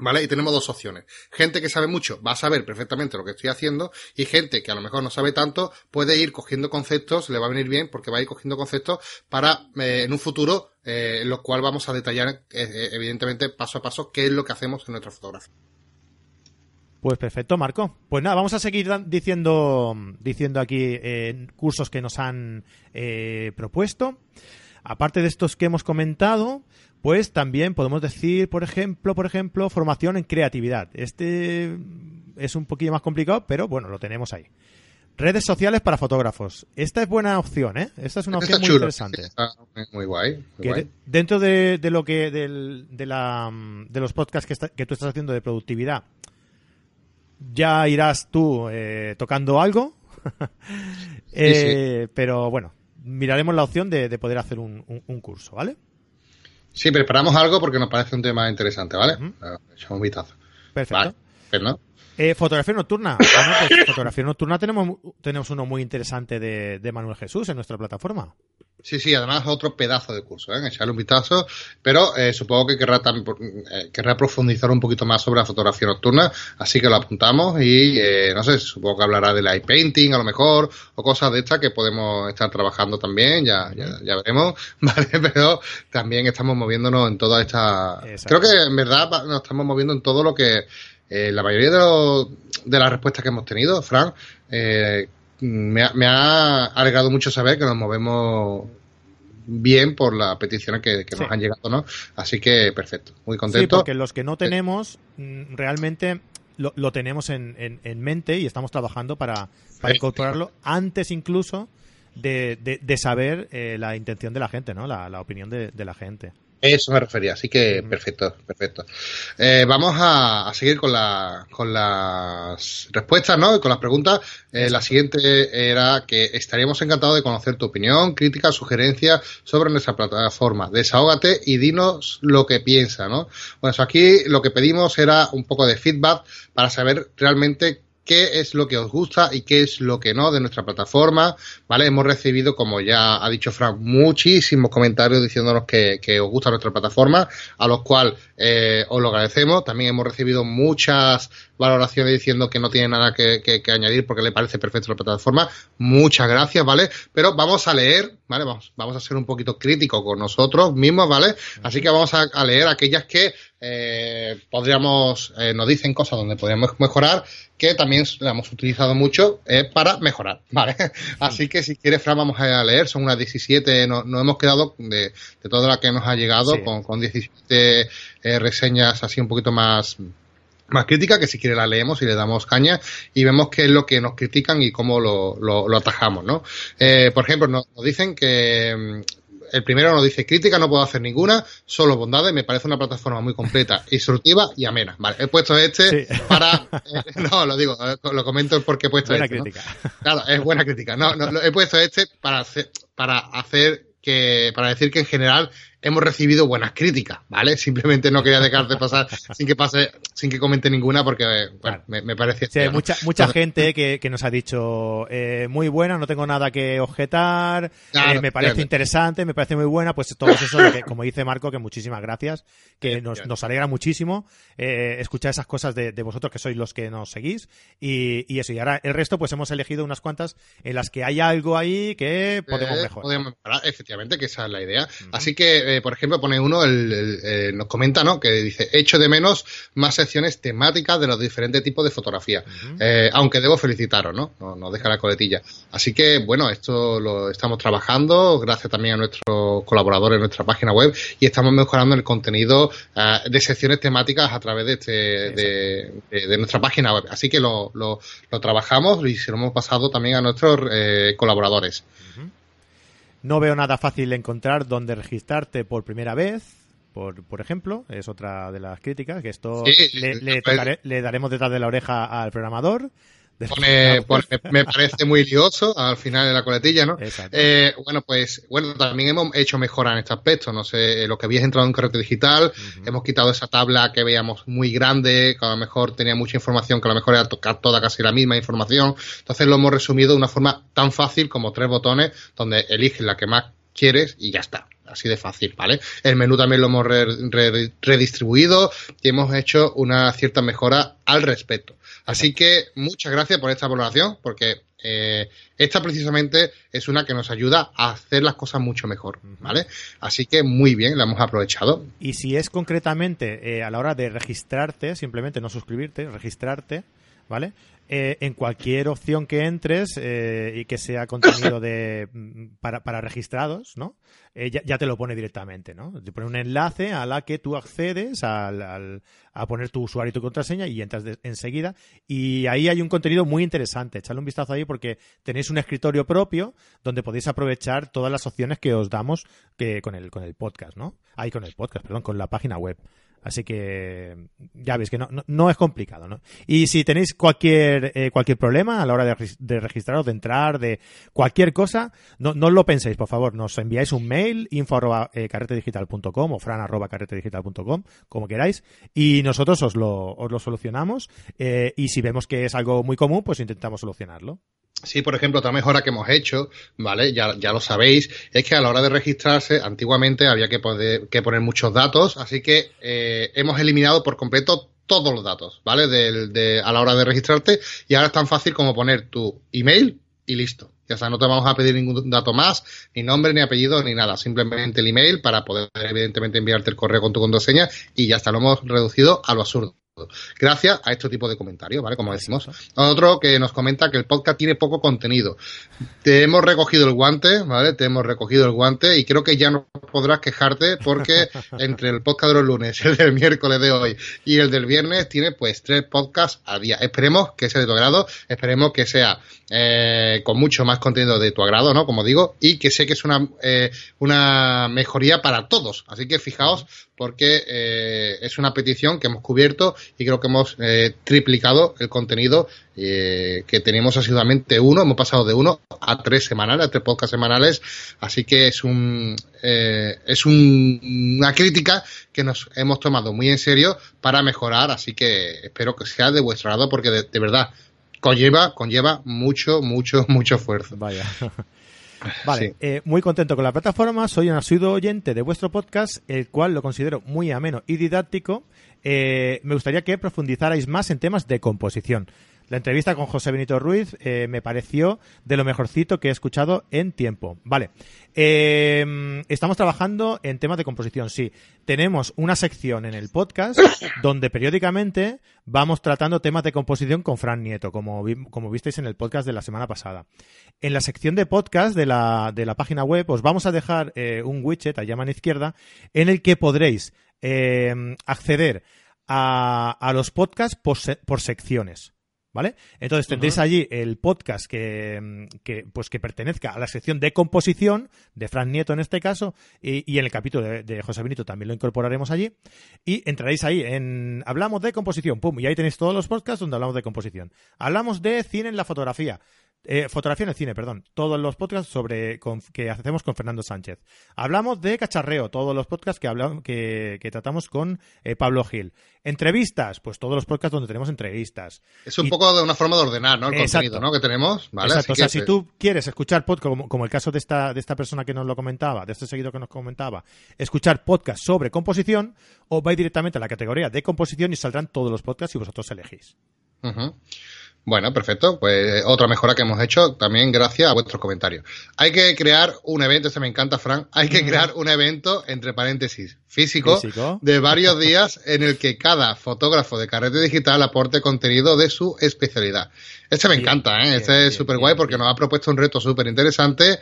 A: ¿Vale? Y tenemos dos opciones. Gente que sabe mucho va a saber perfectamente lo que estoy haciendo y gente que a lo mejor no sabe tanto puede ir cogiendo conceptos, le va a venir bien porque va a ir cogiendo conceptos para eh, en un futuro eh, en lo cual vamos a detallar eh, evidentemente paso a paso qué es lo que hacemos en nuestra fotografía.
B: Pues perfecto, Marco. Pues nada, vamos a seguir diciendo, diciendo aquí cursos que nos han propuesto. Aparte de estos que hemos comentado, pues también podemos decir, por ejemplo, por ejemplo, formación en creatividad. Este es un poquillo más complicado, pero bueno, lo tenemos ahí. Redes sociales para fotógrafos. Esta es buena opción, ¿eh? Esta es una opción muy interesante.
A: Está muy guay.
B: dentro de, lo que de, la, de los podcasts que, que, tú estás haciendo de productividad, ya irás tú eh, tocando algo. (laughs) Eh, pero bueno, miraremos la opción de, poder hacer un, curso, ¿vale?
A: Sí, preparamos algo porque nos parece un tema interesante, ¿vale? Echamos un vistazo.
B: Perfecto.
A: No.
B: Eh, fotografía nocturna. Pues, fotografía nocturna tenemos, tenemos uno muy interesante de, Manuel Jesús en nuestra plataforma.
A: Sí, sí, además otro pedazo de curso, ¿eh? echarle un vistazo, pero eh, supongo que querrá, eh, querrá profundizar un poquito más sobre la fotografía nocturna, así que lo apuntamos y eh, no sé, supongo que hablará del eye painting a lo mejor, o cosas de estas que podemos estar trabajando también, ya, ya, ya veremos, (laughs) ¿vale? Pero también estamos moviéndonos en toda esta... Creo que en verdad nos estamos moviendo en todo lo que eh, la mayoría de, de, las respuestas que hemos tenido, Fran, eh, me, ha, me, ha, mucho saber que nos movemos bien por las peticiones que, nos han llegado, ¿no? Así que perfecto, muy contento.
B: Sí, porque los que no tenemos, mm, realmente lo, lo tenemos en, en, mente y estamos trabajando para, para incorporarlo antes incluso de, de, saber eh, la intención de la gente, ¿no? La, la opinión de, de la gente.
A: Eso me refería, así que perfecto, perfecto. Eh, vamos a, seguir con, la, con las respuestas, ¿no? Y con las preguntas. Eh, la siguiente era que estaríamos encantados de conocer tu opinión, crítica, sugerencia sobre nuestra plataforma. Desahógate y dinos lo que piensa, ¿no? Bueno, aquí lo que pedimos era un poco de feedback para saber realmente qué es lo que os gusta y qué es lo que no de nuestra plataforma, ¿vale? Hemos recibido, como ya ha dicho Frank, muchísimos comentarios diciéndonos que, os gusta nuestra plataforma, a los cuales eh, os lo agradecemos. También hemos recibido muchas valoraciones diciendo que no tiene nada que, añadir porque le parece perfecta la plataforma. Muchas gracias, ¿vale? Pero vamos a leer, ¿vale? Vamos, vamos a ser un poquito críticos con nosotros mismos, ¿vale? Así que vamos a leer aquellas que eh, podríamos, eh, nos dicen cosas donde podríamos mejorar, que también la hemos utilizado mucho eh, para mejorar, (laughs) ¿vale? Así que si quieres, Fran, vamos a leer, son unas 17, nos no hemos quedado de, de toda la que nos ha llegado con, con 17 eh, reseñas así un poquito más más crítica, que si quiere la leemos y le damos caña y vemos qué es lo que nos critican y cómo lo, lo, lo atajamos, ¿no? Eh, por ejemplo, nos, nos, dicen que mm, el primero nos dice crítica, no puedo hacer ninguna, solo bondades, me parece una plataforma muy completa, (laughs) instructiva y amena. Vale, he puesto este para, eh, (laughs) no, lo digo, eh, lo comento porque he puesto
B: buena
A: este.
B: Crítica.
A: Claro, es buena crítica. No, no, he puesto este para hacer, para hacer que, para decir que en general hemos recibido buenas críticas, ¿vale? Simplemente no quería dejarte pasar (laughs) sin que pase, sin que comente ninguna porque, bueno, me, me parece...
B: Sí, hay mucha, mucha gente que, que, nos ha dicho, eh, muy buena, no tengo nada que objetar, eh, me parece interesante, me parece muy buena, pues todo eso, que, como dice Marco, que muchísimas gracias, que nos, nos alegra muchísimo eh, escuchar esas cosas de, de, vosotros que sois los que nos seguís y, y, eso, y ahora el resto pues hemos elegido unas cuantas en las que hay algo ahí que podemos mejorar.
A: Podemos mejorar, efectivamente, que esa es la idea. Así que eh, por ejemplo, pone uno, el, eh, nos comenta, ¿no? Que dice, echo de menos más secciones temáticas de los diferentes tipos de fotografía. Eh, aunque debo felicitaros, ¿no? ¿no? deja la coletilla. Así que, bueno, esto lo estamos trabajando, gracias también a nuestros colaboradores en nuestra página web, y estamos mejorando el contenido de secciones temáticas a través de, este, de, nuestra página web. Así que lo, lo, lo, trabajamos y se lo hemos pasado también a nuestros colaboradores.
B: No veo nada fácil de encontrar donde registrarte por primera vez, por, por ejemplo, es otra de las críticas, que esto le, le, daremos detrás de la oreja al programador.
A: Pone, me parece muy lioso al final de la coletilla, ¿no? Eh, bueno, pues, bueno, también hemos hecho mejora en este aspecto. No sé, lo que habías entrado en carrete digital, hemos quitado esa tabla que veíamos muy grande, que a lo mejor tenía mucha información, que a lo mejor era tocar toda casi la misma información. Entonces lo hemos resumido de una forma tan fácil como tres botones, donde eliges la que más quieres y ya está así de fácil, ¿vale? El menú también lo hemos redistribuido y hemos hecho una cierta mejora al respecto. Así que muchas gracias por esta valoración, porque eh, esta precisamente es una que nos ayuda a hacer las cosas mucho mejor, ¿vale? Así que muy bien, la hemos aprovechado.
B: Y si es concretamente eh, a la hora de registrarte, simplemente no suscribirte, registrarte, ¿vale? Eh, en cualquier opción que entres eh, y que sea contenido de mm, para, para registrados, ¿no? Eh, ya, ya, te lo pone directamente, ¿no? Te pone un enlace a la que tú accedes al, al, a poner tu usuario y tu contraseña y entras enseguida. Y ahí hay un contenido muy interesante. Echadle un vistazo ahí porque tenéis un escritorio propio donde podéis aprovechar todas las opciones que os damos que, con, el, con el podcast, ¿no? Ahí con el podcast, perdón, con la página web. Así que ya veis que no, no, es complicado, ¿no? Y si tenéis cualquier eh, cualquier problema a la hora de, de, registraros, de entrar, de cualquier cosa, no, no lo penséis, por favor. Nos enviáis un mail, info arroba eh, carretedigital.com o fran arroba carretedigital.com, como queráis, y nosotros os lo, os lo solucionamos. Eh, y si vemos que es algo muy común, pues intentamos solucionarlo.
A: Sí, por ejemplo, otra mejora que hemos hecho, ¿vale? Ya, ya lo sabéis, es que a la hora de registrarse, antiguamente había que, poder, que poner muchos datos, así que eh, hemos eliminado por completo todos los datos, ¿vale? De, a la hora de registrarte y ahora es tan fácil como poner tu email y listo. Ya está, no te vamos a pedir ningún dato más, ni nombre, ni apellido, ni nada. Simplemente el email para poder, evidentemente, enviarte el correo con tu contraseña y ya está, lo hemos reducido a lo absurdo gracias a este tipo de comentarios, ¿vale? Como decimos. Otro que nos comenta que el podcast tiene poco contenido. Te hemos recogido el guante, ¿vale? Te hemos recogido el guante y creo que ya no podrás quejarte porque (laughs) entre el podcast de los lunes, el del miércoles de hoy y el del viernes tiene pues tres podcasts al día. Esperemos que sea de tu agrado, esperemos que sea eh, con mucho más contenido de tu agrado, ¿no? Como digo, y que sé que es una, eh, una mejoría para todos. Así que fijaos porque eh, es una petición que hemos cubierto y creo que hemos eh, triplicado el contenido eh, que tenemos asiduamente uno, hemos pasado de uno a tres semanales, a tres podcasts semanales, así que es un eh, es un, una crítica que nos hemos tomado muy en serio para mejorar, así que espero que sea de vuestro lado porque de, de verdad conlleva, conlleva mucho, mucho, (laughs) mucho esfuerzo.
B: Vaya. Vale, sí. eh, muy contento con la plataforma, soy un asiduo oyente de vuestro podcast, el cual lo considero muy ameno y didáctico. Eh, me gustaría que profundizarais más en temas de composición. La entrevista con José Benito Ruiz eh, me pareció de lo mejorcito que he escuchado en tiempo. Vale. Eh, estamos trabajando en temas de composición, sí. Tenemos una sección en el podcast (coughs) donde periódicamente vamos tratando temas de composición con Fran Nieto, como, vi, como visteis en el podcast de la semana pasada. En la sección de podcast de la, de la página web os vamos a dejar eh, un widget allá a mano izquierda en el que podréis eh, acceder a, a, los podcasts por, se, por secciones. ¿Vale? Entonces tendréis uh -huh. allí el podcast que, que, pues que pertenezca a la sección de composición de Fran Nieto en este caso y, y en el capítulo de, de, José Benito también lo incorporaremos allí y entraréis ahí en hablamos de composición, pum, y ahí tenéis todos los podcasts donde hablamos de composición. Hablamos de cine en la fotografía, eh, fotografía en el cine, perdón. Todos los podcasts sobre con, que hacemos con Fernando Sánchez. Hablamos de cacharreo, todos los podcasts que hablamos, que, que tratamos con eh, Pablo Gil. Entrevistas, pues todos los podcasts donde tenemos entrevistas.
A: Es un y, poco de una forma de ordenar, ¿no? El exacto. contenido, ¿no? Que tenemos, ¿vale?
B: Exacto. Así o sea, que, si tú quieres escuchar podcast, como, como, el caso de esta, de esta persona que nos lo comentaba, de este seguidor que nos comentaba, escuchar podcast sobre composición, o vais directamente a la categoría de composición y saldrán todos los podcasts y vosotros elegís.
A: Uh -huh. Bueno, perfecto. Pues otra mejora que hemos hecho también gracias a vuestros comentarios. Hay que crear un evento, este me encanta, Frank. Hay que crear un evento, entre paréntesis, físico, físico, de varios días en el que cada fotógrafo de carrete digital aporte contenido de su especialidad. Este me bien, encanta, ¿eh? Este bien, es súper guay porque nos ha propuesto un reto súper interesante.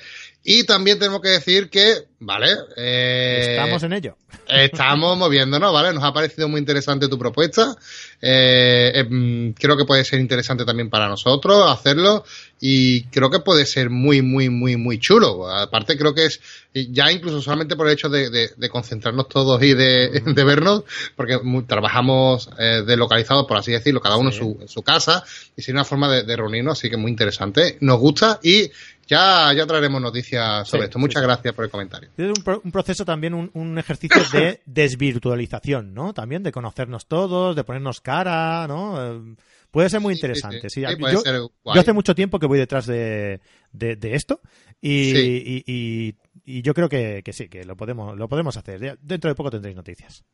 A: Y también tenemos que decir que, ¿vale?
B: Eh, estamos en ello. (laughs)
A: Estamos moviéndonos, ¿vale? Nos ha parecido muy interesante tu propuesta. Eh, eh, creo que puede ser interesante también para nosotros hacerlo y creo que puede ser muy, muy, muy, muy chulo. Aparte creo que es ya incluso solamente por el hecho de, de, de concentrarnos todos y de, (laughs) de vernos, porque muy, trabajamos eh, deslocalizados, por así decirlo, cada uno sí. en, su, en, su, casa y sería una forma de, de, reunirnos, así que muy interesante. Nos gusta y ya, ya traeremos noticias sobre sí, esto. Muchas sí, gracias por el comentario.
B: Es un, pro, un proceso también, un, un, ejercicio de (laughs) desvirtualización, ¿no? También de conocernos todos, de ponernos cara, ¿no? Puede ser muy interesante. Sí, sí. Yo, yo, hace mucho tiempo que voy detrás de, de, de esto y, y, y, y, yo creo que, que, sí, que lo podemos, lo podemos hacer. Dentro de poco tendréis noticias.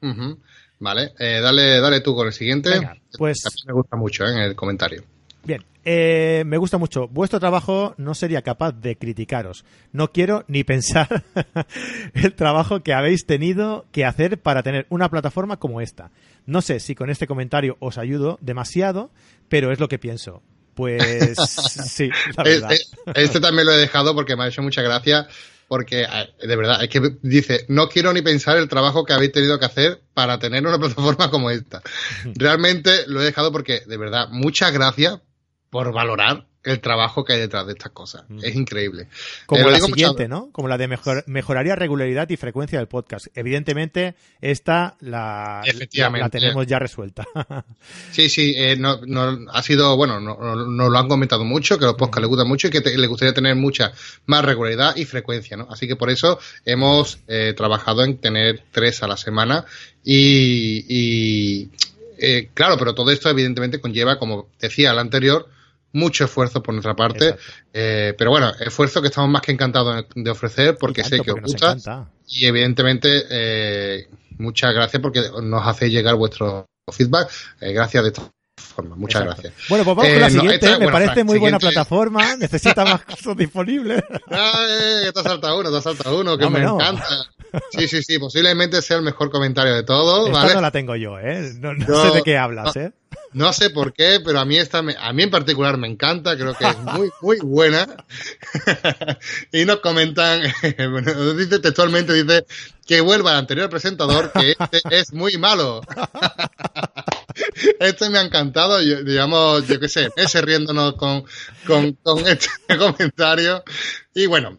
A: Uh -huh. Vale, eh, dale, dale tú con el siguiente.
B: Venga, pues
A: me gusta mucho ¿eh? en el comentario.
B: Bien, eh, me gusta mucho. Vuestro trabajo no sería capaz de criticaros. No quiero ni pensar (laughs) el trabajo que habéis tenido que hacer para tener una plataforma como esta. No sé si con este comentario os ayudo demasiado, pero es lo que pienso. Pues (laughs) sí, la verdad.
A: Este, este, también lo he dejado porque me ha hecho mucha gracia. Porque, de verdad, es que dice, no quiero ni pensar el trabajo que habéis tenido que hacer para tener una (laughs) plataforma como esta. Realmente lo he dejado porque, de verdad, muchas gracias por valorar el trabajo que hay detrás de estas cosas. Mm. Es increíble.
B: Como la siguiente, ¿no? Como la de mejor, mejoraría regularidad y frecuencia del podcast. Evidentemente, esta la, la, tenemos ya resuelta. (laughs)
A: sí, sí, eh, no, no, ha sido, bueno, nos no, lo han comentado mucho, que los podcasts les gustan mucho y que le gustaría tener mucha más regularidad y frecuencia, ¿no? Así que por eso hemos eh, trabajado en tener tres a la semana y, y eh, claro, pero todo esto evidentemente conlleva, como decía el anterior, mucho esfuerzo por nuestra parte, eh, pero bueno, esfuerzo que estamos más que encantados de ofrecer porque sé que os gusta y evidentemente eh, muchas gracias porque nos hace llegar vuestro feedback, eh, gracias de esta forma, muchas gracias.
B: Bueno, pues vamos con la siguiente, me parece muy buena plataforma, necesita más cosas disponibles. (laughs)
A: Ah, te ha saltado uno, te ha saltado uno, que me encanta. Sí, sí, sí, posiblemente sea el mejor comentario de todos. Esta
B: no la tengo yo, ¿eh? No, sé de qué hablas, ¿eh?
A: No sé por qué, pero a mí esta, a mí en particular me encanta, creo que es muy, muy buena. (laughs) y nos comentan, (laughs) dice textualmente, dice que vuelva al anterior presentador, que este (laughs) es muy malo. este me ha encantado, digamos, yo qué sé, ese riéndonos con, con, con este comentario. Y bueno,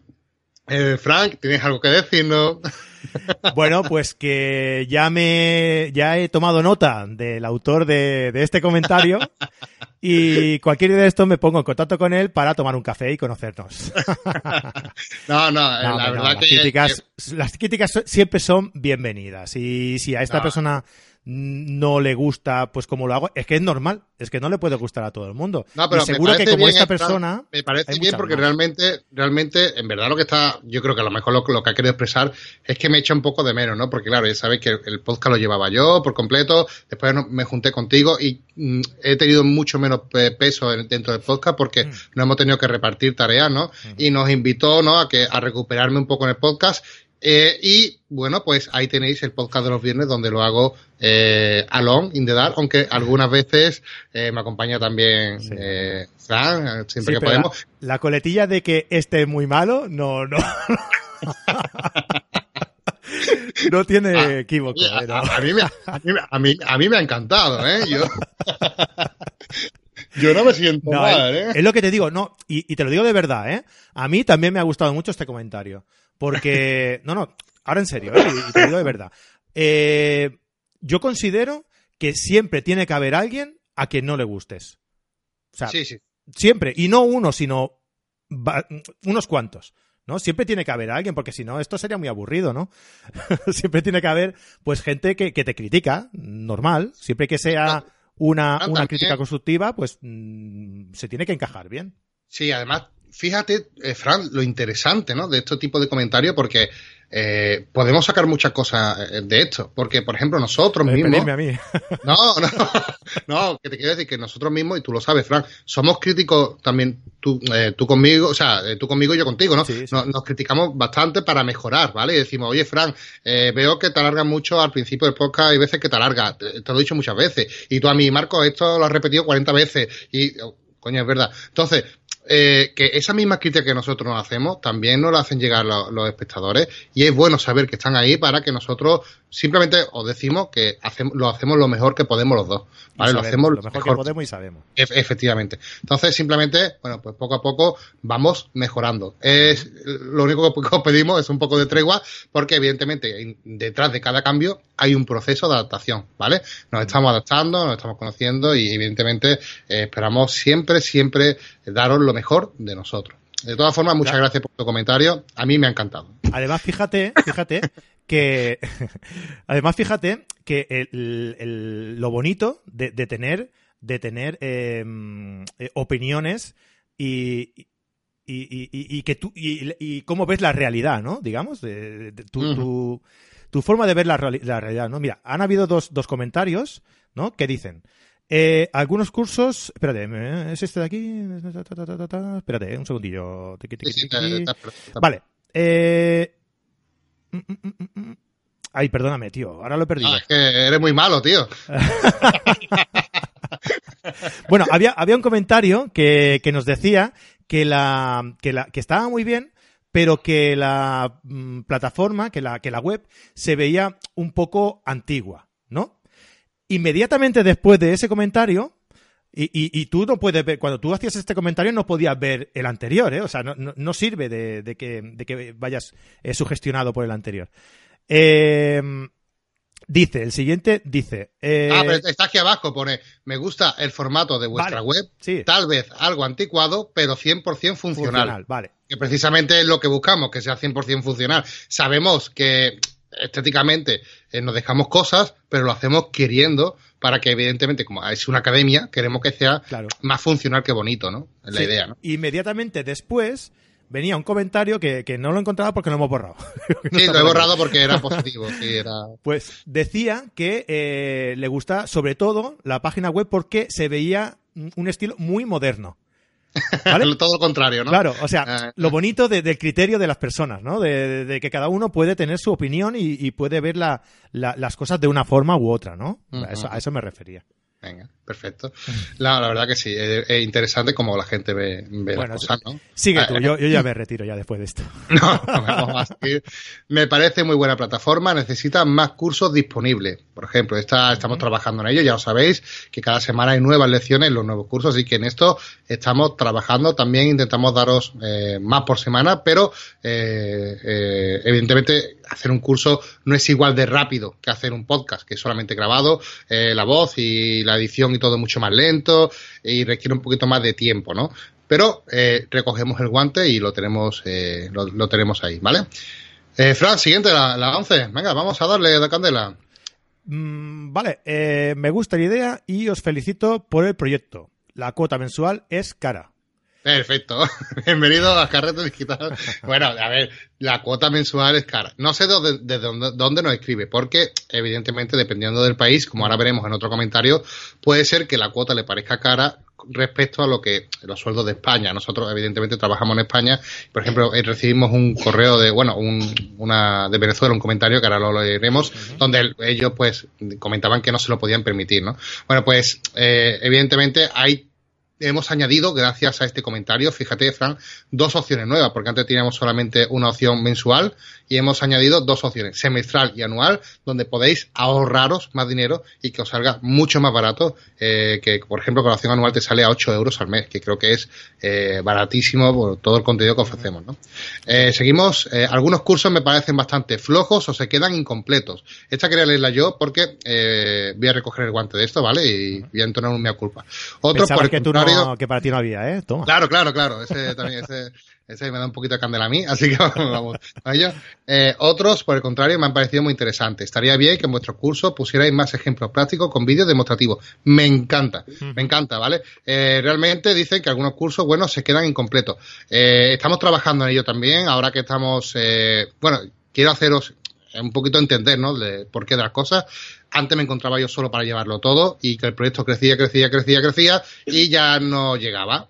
A: eh, Frank, ¿tienes algo que decirnos? (laughs)
B: Bueno, pues que ya me, ya he tomado nota del autor de, este comentario (laughs) y cualquier de esto me pongo en contacto con él para tomar un café y conocernos. (laughs)
A: No, no, la verdad
B: que, críticas, las críticas siempre son bienvenidas y si a esta persona no le gusta pues como lo hago, es que es normal, es que no le puede gustar a todo el mundo.
A: No, pero seguro que como esta persona... Me parece bien porque realmente, realmente, en verdad lo que está, yo creo que a lo mejor lo, que ha querido expresar es que me echa un poco de menos, ¿no? Porque claro, ya sabéis que el podcast lo llevaba yo por completo, después me junté contigo y mm, he tenido mucho menos peso dentro del podcast porque mm. no hemos tenido que repartir tareas, ¿no? Mm. Y nos invitó, ¿no? A que, a recuperarme un poco en el podcast eh, y bueno, pues ahí tenéis el podcast de los viernes donde lo hago eh, alone, in the dark, aunque algunas veces eh, me acompaña también eh, Fran, siempre que podemos.
B: La, coletilla de que este es muy malo, no, no. (laughs) no tiene ah, equívoco.
A: A, mí me, a, mí, a, mí, me ha encantado, ¿eh? Yo, (laughs) yo no me siento mal, ¿eh?
B: Es lo que te digo, no, y, y te lo digo de verdad, ¿eh? A mí también me ha gustado mucho este comentario. Porque, (laughs) no, no, ahora en serio, ¿eh? y te digo de verdad. Eh, yo considero que siempre tiene que haber alguien a quien no le gustes. O sea,
A: sí, sí.
B: siempre. Y no uno, sino unos cuantos. ¿no? Siempre tiene que haber alguien, porque si no, esto sería muy aburrido, ¿no? (laughs) siempre tiene que haber, pues, gente que, que te critica, normal. Siempre que sea una, una crítica constructiva, pues mm, se tiene que encajar bien.
A: Sí, además fíjate, eh, Fran, lo interesante, ¿no? De este tipo de comentarios, porque eh, podemos sacar muchas cosas eh, de esto. Porque, por ejemplo, nosotros mismos.
B: A mí. (laughs)
A: No, no, no, que te quiero decir que nosotros mismos, y tú lo sabes, Fran, somos críticos también tú, eh, tú conmigo, o sea, tú conmigo y yo contigo, ¿no? Nos, criticamos bastante para mejorar, ¿vale? Y decimos, oye, Fran, veo que te alargas mucho al principio del podcast, hay veces que te alargas, te, te, lo he dicho muchas veces. Y tú a mí, Marco, esto lo has repetido 40 veces. Y, coño, es verdad. Entonces, eh, que esa misma crítica que nosotros nos hacemos también nos la hacen llegar los, espectadores y es bueno saber que están ahí para que nosotros simplemente os decimos que hacemos, lo hacemos lo mejor que podemos los dos. ¿vale? lo hacemos
B: lo mejor, que podemos y sabemos.
A: efectivamente. Entonces, simplemente, bueno, pues poco a poco vamos mejorando. Es Lo único que os pedimos es un poco de tregua porque, evidentemente, detrás de cada cambio hay un proceso de adaptación, ¿vale? Nos estamos adaptando, nos estamos conociendo y, evidentemente, eh, esperamos siempre, siempre daros lo mejor de nosotros. De todas formas, muchas gracias por tu comentario. A mí me ha encantado.
B: Además, fíjate, fíjate que, (laughs) además, fíjate que el, lo bonito de, tener, de tener em, eh, opiniones y, y, que tú, y, cómo ves la realidad, ¿no? Digamos, de, tu, tu, forma de ver la, la, realidad, ¿no? Mira, han habido dos, dos comentarios, ¿no? Que dicen, Eh, algunos cursos. Espérate, ¿eh? ¿es este de aquí? Espérate, un segundillo. Vale. Eh. Mm, mm, mm, Ay, perdóname, tío. Ahora lo he perdido.
A: Ah, es que eres muy malo, tío. (laughs)
B: bueno, había, había un comentario que, que nos decía que la, que la, que estaba muy bien, pero que la plataforma, que la, que la web se veía un poco antigua, ¿no? Inmediatamente después de ese comentario, y, y, y, tú no puedes ver, cuando tú hacías este comentario no podías ver el anterior, ¿eh? O sea, no, no, sirve de, de, que, de que vayas eh, sugestionado por el anterior. Eh, dice, el siguiente dice... Eh,
A: ah, pero está aquí abajo, pone, me gusta el formato de vuestra web, tal vez algo anticuado, pero 100% funcional. funcional.
B: Vale.
A: Que precisamente es lo que buscamos, que sea 100% funcional. Sabemos que estéticamente eh, nos dejamos cosas, pero lo hacemos queriendo para que evidentemente, como es una academia, queremos que sea más funcional que bonito, ¿no? Es la idea, ¿no?
B: Inmediatamente después venía un comentario que, que, no lo encontraba porque lo hemos borrado. (laughs)
A: sí, lo he borrado porque era positivo.
B: Pues decía que eh, le gusta sobre todo la página web porque se veía un estilo muy moderno.
A: ¿Vale? (laughs) Todo lo contrario, ¿no?
B: Claro, o sea, ah. lo bonito del criterio de las personas, ¿no? De, que cada uno puede tener su opinión y, puede ver la, las cosas de una forma u otra, ¿no? a eso me refería.
A: Venga, perfecto. La, la, verdad que sí, es, interesante como la gente ve, ve las cosas, ¿no?
B: Sigue tú, yo, yo, ya me retiro ya después de esto. (laughs)
A: No, vamos a Me parece muy buena plataforma, necesita más cursos disponibles. Por ejemplo, esta, estamos trabajando en ello, ya lo sabéis, que cada semana hay nuevas lecciones, los nuevos cursos, así que en esto estamos trabajando. También intentamos daros eh, más por semana, pero eh, eh, evidentemente hacer un curso no es igual de rápido que hacer un podcast, que es solamente grabado, eh, la voz y la edición y todo mucho más lento y requiere un poquito más de tiempo, ¿no? Pero eh, recogemos el guante y lo tenemos, eh, lo, tenemos ahí, ¿vale? Eh, Fran, siguiente, la, la 11. Venga, vamos a darle la candela.
B: Mm, vale, me gusta la idea y os felicito por el proyecto. La cuota mensual es cara.
A: Perfecto. (laughs) Bienvenido a Carrete Digital. Bueno, a ver, la cuota mensual es cara. No sé de, dónde, dónde, nos escribe, porque evidentemente dependiendo del país, como ahora veremos en otro comentario, puede ser que la cuota le parezca cara respecto a lo que los sueldos de España. Nosotros evidentemente trabajamos en España. Por ejemplo, eh, recibimos un correo de, bueno, un, una de Venezuela, un comentario que ahora lo leeremos, donde ellos pues comentaban que no se lo podían permitir, ¿no? Bueno, pues eh, evidentemente hay hemos añadido, gracias a este comentario, fíjate, Fran, dos opciones nuevas, porque antes teníamos solamente una opción mensual y hemos añadido dos opciones, semestral y anual, donde podéis ahorraros más dinero y que os salga mucho más barato, eh, que por ejemplo con la opción anual te sale a 8 euros al mes, que creo que es eh, baratísimo por todo el contenido que ofrecemos. ¿no? Eh, seguimos, eh, algunos cursos me parecen bastante flojos o se quedan incompletos. Esta quería leerla yo porque eh, voy a recoger el guante de esto, ¿vale? Y voy a entonar un mea culpa.
B: Otro, por el que, tú no, que para ti no había, ¿eh? Toma.
A: Claro, claro, claro. Ese también, ese, ese me da un poquito de candela a mí, así que (laughs) vamos a ello. Eh, otros, por el contrario, me han parecido muy interesantes. Estaría bien que en vuestro curso pusierais más ejemplos prácticos con vídeos demostrativos. Me encanta, me encanta, ¿vale? Eh, realmente dicen que algunos cursos, bueno, se quedan incompletos. Eh, estamos trabajando en ello también, ahora que estamos, eh, bueno, quiero haceros un poquito entender, ¿no? De por qué de las cosas antes me encontraba yo solo para llevarlo todo y que el proyecto crecía, crecía, crecía, crecía y ya no llegaba.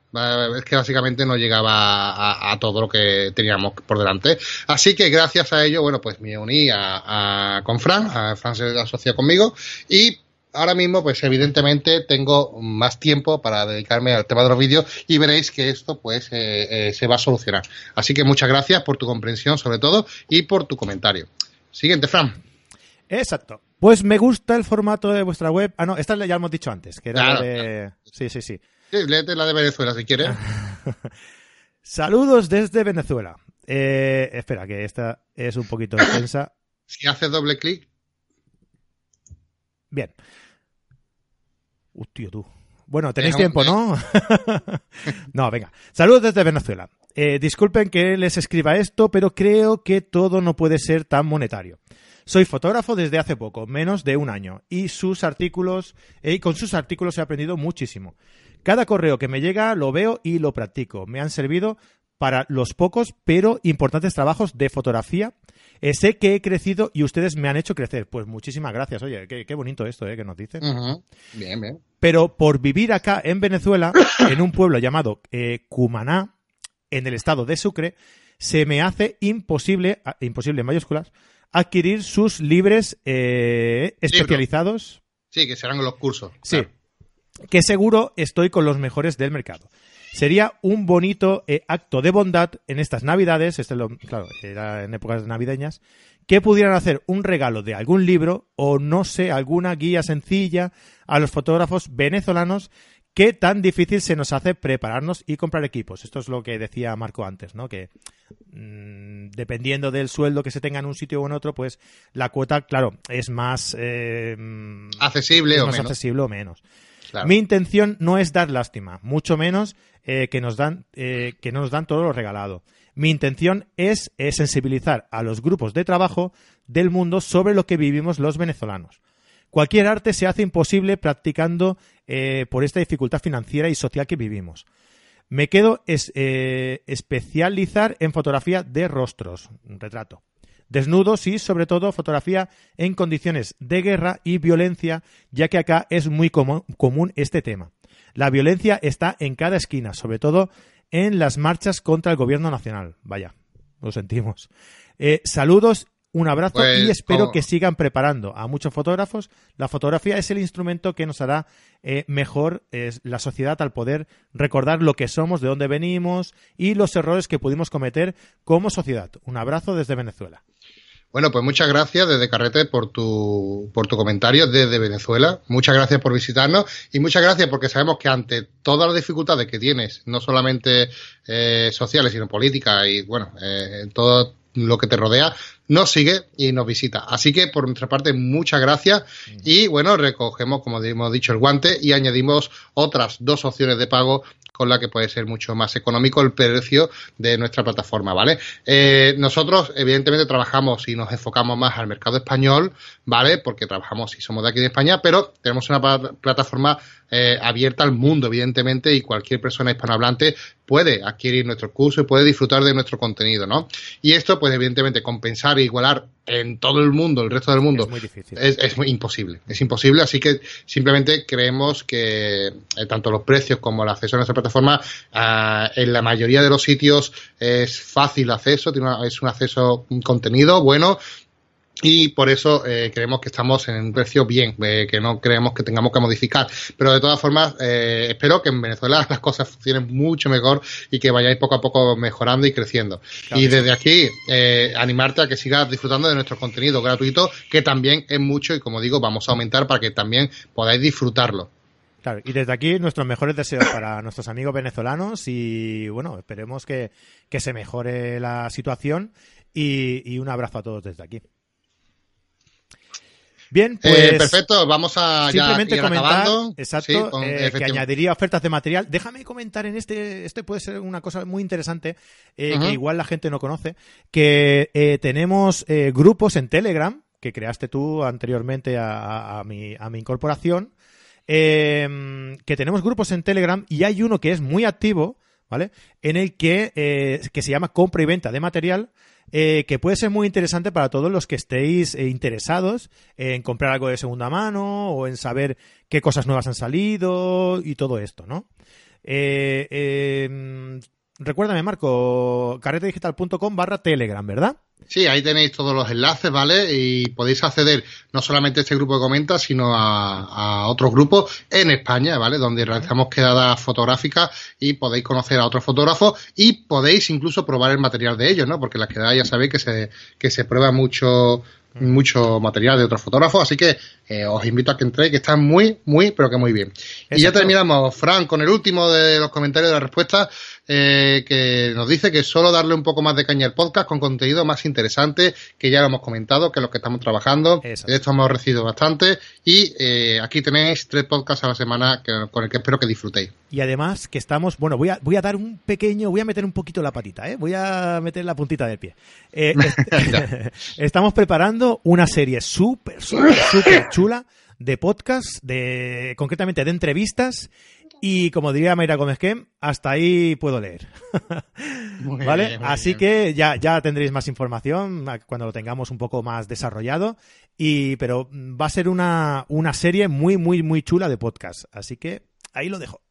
A: Es que básicamente no llegaba a, todo lo que teníamos por delante. Así que gracias a ello, bueno, pues me uní a, con Fran, a Fran se asoció conmigo y ahora mismo, pues evidentemente tengo más tiempo para dedicarme al tema de los vídeos y veréis que esto pues eh, eh, se va a solucionar. Así que muchas gracias por tu comprensión sobre todo y por tu comentario. Siguiente, Fran.
B: Exacto. Pues me gusta el formato de vuestra web. Ah, no, esta ya hemos dicho antes, que era la de... Sí, sí, sí.
A: Sí, léete la de Venezuela si quieres. (laughs)
B: Saludos desde Venezuela. Eh, espera, que esta es un poquito (coughs) extensa.
A: Si haces doble clic.
B: Bien. Hostia, tú. Bueno, tenéis tiempo, ¿no? (laughs) no, venga. Saludos desde Venezuela. Eh, disculpen que les escriba esto, pero creo que todo no puede ser tan monetario. Soy fotógrafo desde hace poco, menos de un año, y sus artículos, y con sus artículos he aprendido muchísimo. Cada correo que me llega lo veo y lo practico. Me han servido para los pocos pero importantes trabajos de fotografía. Eh, sé que he crecido y ustedes me han hecho crecer. Pues muchísimas gracias. Oye, qué, bonito esto eh, que nos dicen.
A: Bien, bien.
B: Pero por vivir acá en Venezuela, en un pueblo llamado eh, Cumaná, en el estado de Sucre, se me hace imposible, imposible en mayúsculas, adquirir sus libres eh, especializados.
A: Sí, que serán los cursos.
B: Sí. Que seguro estoy con los mejores del mercado. Sería un bonito eh, acto de bondad en estas navidades, este lo, claro, era en épocas navideñas, que pudieran hacer un regalo de algún libro o no sé, alguna guía sencilla a los fotógrafos venezolanos ¿Qué tan difícil se nos hace prepararnos y comprar equipos? Esto es lo que decía Marco antes, ¿no? Que mm, dependiendo del sueldo que se tenga en un sitio o en otro, pues la cuota, claro, es más
A: eh, accesible o
B: más
A: menos.
B: accesible o menos. Mi intención no es dar lástima, mucho menos eh, que nos dan eh, que no nos dan todo lo regalado. Mi intención es sensibilizar a los grupos de trabajo del mundo sobre lo que vivimos los venezolanos. Cualquier arte se hace imposible practicando eh, por esta dificultad financiera y social que vivimos. Me quedo eh, especializar en fotografía de rostros, un retrato. Desnudos y, sobre todo, fotografía en condiciones de guerra y violencia, ya que acá es muy común este tema. La violencia está en cada esquina, sobre todo en las marchas contra el gobierno nacional. Vaya, lo sentimos. Eh, saludos un abrazo y pues, espero que sigan preparando a muchos fotógrafos. La fotografía es el instrumento que nos hará eh, mejor la sociedad al poder recordar lo que somos, de dónde venimos y los errores que pudimos cometer como sociedad. Un abrazo desde Venezuela.
A: Bueno, pues muchas gracias desde Carrete por tu, por tu comentario desde Venezuela. Muchas gracias por visitarnos y muchas gracias porque sabemos que ante todas las dificultades que tienes, no solamente eh, sociales, sino políticas y, bueno, eh, todo lo que te rodea, nos sigue y nos visita. Así que por nuestra parte, muchas gracias. Y bueno, recogemos, como hemos dicho, el guante y añadimos otras dos opciones de pago con la que puede ser mucho más económico el precio de nuestra plataforma, ¿vale? Eh, nosotros, evidentemente, trabajamos y nos enfocamos más al mercado español, ¿vale? Porque trabajamos y somos de aquí de España, pero tenemos una plataforma eh, abierta al mundo, evidentemente, y cualquier persona hispanohablante puede adquirir nuestro curso y puede disfrutar de nuestro contenido, ¿no? Y esto, pues, evidentemente, compensar e igualar en todo el mundo, el resto del mundo, es muy difícil. Es, muy imposible, es imposible, así que simplemente creemos que eh, tanto los precios como el acceso a nuestra plataforma, ah, en la mayoría de los sitios es fácil acceso, tiene es un acceso, un contenido bueno, y por eso eh, creemos que estamos en un precio bien, eh, que no creemos que tengamos que modificar. Pero de todas formas, eh, espero que en Venezuela (laughs) las cosas funcionen mucho mejor y que vayáis poco a poco mejorando y creciendo. y desde aquí, animarte a que sigas disfrutando de nuestro contenido gratuito, que también es mucho y como digo, vamos a aumentar para que también podáis disfrutarlo.
B: Claro, y desde aquí nuestros mejores deseos para (coughs) nuestros amigos venezolanos y bueno, esperemos que, se mejore la situación y un abrazo a todos desde aquí. Bien,
A: eh, pues. perfecto, vamos a
B: simplemente comentar, Exacto, eh, que añadiría ofertas de material. Déjame comentar en este, este puede ser una cosa muy interesante, eh, que igual la gente no conoce, que tenemos grupos en Telegram, que creaste tú anteriormente a, mi, a mi incorporación, que tenemos grupos en Telegram y hay uno que es muy activo, ¿vale? En el que, que se llama compra y venta de material eh, que puede ser muy interesante para todos los que estéis eh, interesados en comprar algo de segunda mano o en saber qué cosas nuevas han salido y todo esto, ¿no? Eh, em, recuérdame, Marco, carretedigital.com barra Telegram, ¿verdad?
A: Sí, ahí tenéis todos los enlaces, ¿vale? Y podéis acceder no solamente a este grupo de comentas, sino a, otros grupos en España, ¿vale? Donde realizamos quedadas fotográficas y podéis conocer a otros fotógrafos y podéis incluso probar el material de ellos, ¿no? Porque las quedadas ya sabéis que se, que se prueba mucho mucho material de otros fotógrafos, así que eh, os invito a que entréis, que está muy, muy, pero que muy bien. Y ya terminamos, Fran, con el último de los comentarios de la respuesta, eh, que nos dice que solo darle un poco más de caña al podcast con contenido más interesante, que ya lo hemos comentado, que es lo que estamos trabajando. De esto hemos recibido bastante. Y eh, aquí tenéis tres podcasts a la semana con el que espero que disfrutéis.
B: Y además que estamos, bueno, voy a, voy a dar un pequeño, voy a meter un poquito la patita, ¿eh? voy a meter la puntita del pie. Eh, (laughs) (laughs) estamos preparando una serie súper, súper, súper chula de podcast, de, concretamente de entrevistas Y como diría Mayra Gómez hasta ahí puedo leer. (laughs) ¿Vale? Así que ya, ya tendréis más información cuando lo tengamos un poco más desarrollado. Y, pero va a ser una, una serie muy, muy, muy chula de podcast. Así que ahí lo dejo.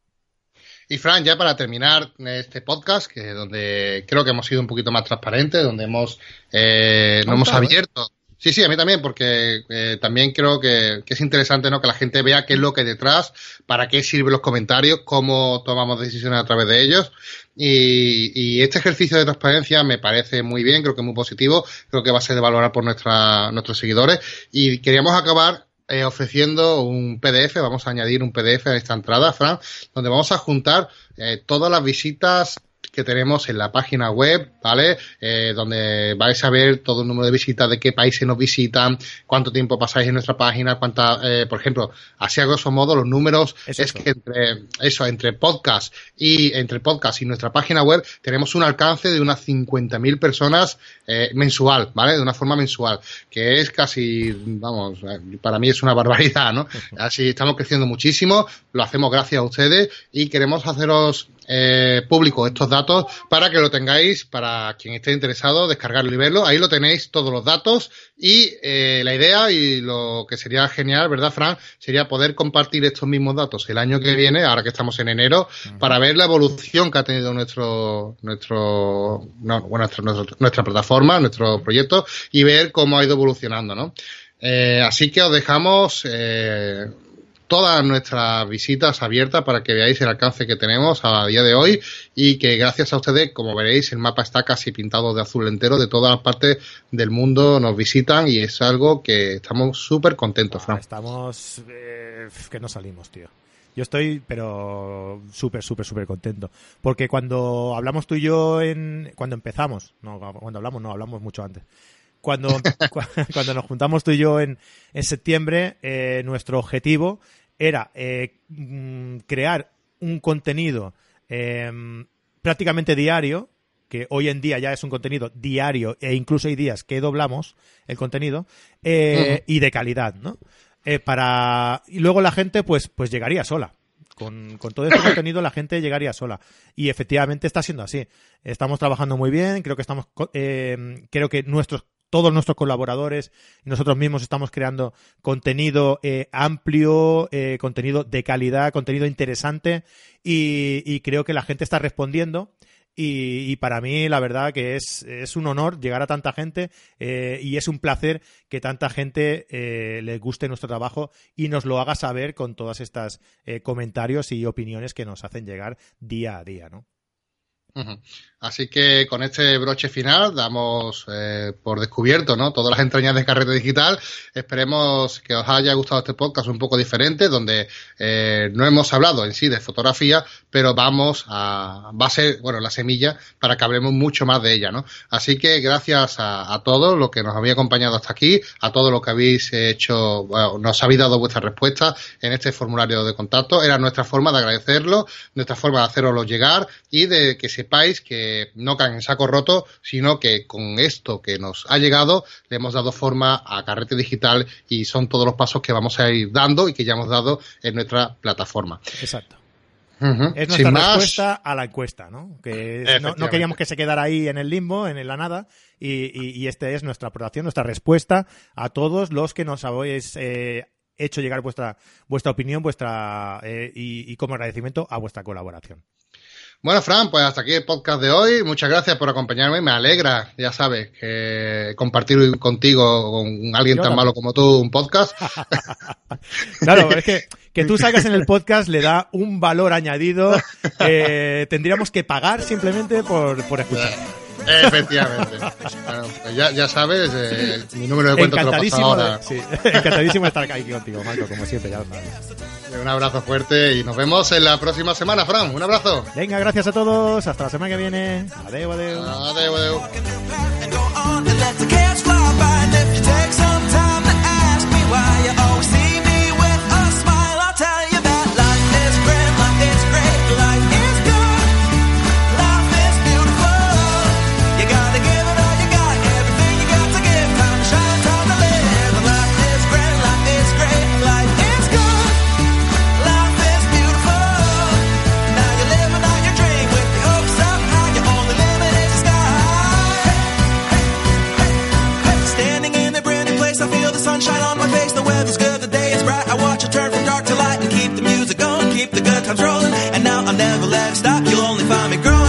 A: Y Fran, ya para terminar este podcast, que donde creo que hemos sido un poquito más transparentes, donde hemos eh, nos hemos ¿eh? abierto. Sí, sí, a mí también, porque eh, también creo que, es interesante ¿no? que la gente vea qué es lo que hay detrás, para qué sirven los comentarios, cómo tomamos decisiones a través de ellos. Y, este ejercicio de transparencia me parece muy bien, creo que es muy positivo, creo que va a ser de valorar por nuestra, nuestros seguidores. Y queríamos acabar eh, ofreciendo un PDF, vamos a añadir un PDF a esta entrada, Fran, donde vamos a juntar eh, todas las visitas que tenemos en la página web, ¿vale? Eh, donde vais a ver todo el número de visitas, de qué países nos visitan, cuánto tiempo pasáis en nuestra página, cuánta, eh, por ejemplo, así a grosso modo los números es, que entre eso, entre podcast y entre podcast y nuestra página web tenemos un alcance de unas 50.000 personas eh, mensual, ¿vale? De una forma mensual, que es casi, vamos, para mí es una barbaridad, ¿no? (laughs) Así estamos creciendo muchísimo, lo hacemos gracias a ustedes y queremos haceros eh, público estos datos para que lo tengáis, para quien esté interesado, descargarlo y verlo. Ahí lo tenéis todos los datos y eh, la idea y lo que sería genial, ¿verdad, Fran? Sería poder compartir estos mismos datos el año que viene, ahora que estamos en enero, para ver la evolución que ha tenido nuestro, nuestro, no, bueno, nuestra plataforma, nuestro proyecto y ver cómo ha ido evolucionando, ¿no? Eh, así que os dejamos eh, todas nuestras visitas abiertas para que veáis el alcance que tenemos a día de hoy y que gracias a ustedes, como veréis, el mapa está casi pintado de azul entero, de todas las partes del mundo nos visitan y es algo que estamos súper contentos, Fran.
B: Estamos eh, que no salimos, tío. Yo estoy, pero súper, súper, súper contento. Porque cuando hablamos tú y yo en. Cuando empezamos, no, cuando hablamos, no, hablamos mucho antes. Cuando, (laughs) cuando nos juntamos tú y yo en, en septiembre, eh, nuestro objetivo era eh, mm, crear un contenido em, prácticamente diario, que hoy en día ya es un contenido diario e incluso hay días que doblamos el contenido, eh, y de calidad, ¿no? Eh, para y luego la gente pues pues llegaría sola con, con, todo este (coughs) contenido la gente llegaría sola. Y efectivamente está siendo así. Estamos trabajando muy bien, creo que estamos, eh, creo que nuestros todos nuestros colaboradores y nosotros mismos estamos creando contenido eh, amplio, eh, contenido de calidad, contenido interesante y, creo que la gente está respondiendo. Y, para mí, la verdad que es, un honor llegar a tanta gente eh, y es un placer que tanta gente le guste nuestro trabajo y nos lo haga saber con todas estas comentarios y opiniones que nos hacen llegar día a día, ¿no?
A: Así que con este broche final damos eh, por descubierto ¿no? todas las entrañas de Carrete Digital. Esperemos que os haya gustado este podcast un poco diferente, donde eh, no hemos hablado en sí de fotografía, pero vamos a, va a ser, bueno, la semilla para que hablemos mucho más de ella, ¿no? Así que gracias a, a todos los que nos habéis acompañado hasta aquí, a todos los que habéis hecho, bueno, nos habéis dado vuestra respuesta en este formulario de contacto. Era nuestra forma de agradecerlo, nuestra forma de haceroslo llegar y de que sepáis que no caen en saco roto, sino que con esto que nos ha llegado le hemos dado forma a Carrete Digital y son todos los pasos que vamos a ir dando y que ya hemos dado en nuestra plataforma.
B: Exacto. Es nuestra respuesta a la encuesta, ¿no? Que no, queríamos que se quedara ahí en el limbo, en la nada, y, y, esta es nuestra aprobación, nuestra respuesta a todos los que nos habéis eh, hecho llegar vuestra, vuestra opinión vuestra eh, y, y como agradecimiento a vuestra colaboración.
A: Bueno, Fran, pues hasta aquí el podcast de hoy. Muchas gracias por acompañarme. Me alegra, ya sabes, que compartir contigo, con alguien tan malo como tú, un podcast. (laughs)
B: claro, es que que tú salgas en el podcast le da un valor añadido. Eh, tendríamos que pagar simplemente por, por escuchar.
A: Efectivamente. Pues ya, ya, sabes, eh, mi número de cuenta te lo paso ahora.
B: De. Encantadísimo estar aquí contigo, Marco, como siempre, ya.
A: Un abrazo fuerte y nos vemos en la próxima semana, Fran. Un abrazo.
B: Venga, gracias a todos. Hasta la semana que viene. Adeu, adeu.
A: Adeu, adeu.
C: adeu. Rolling. And now I'll never let it stop. You'll only find me growing.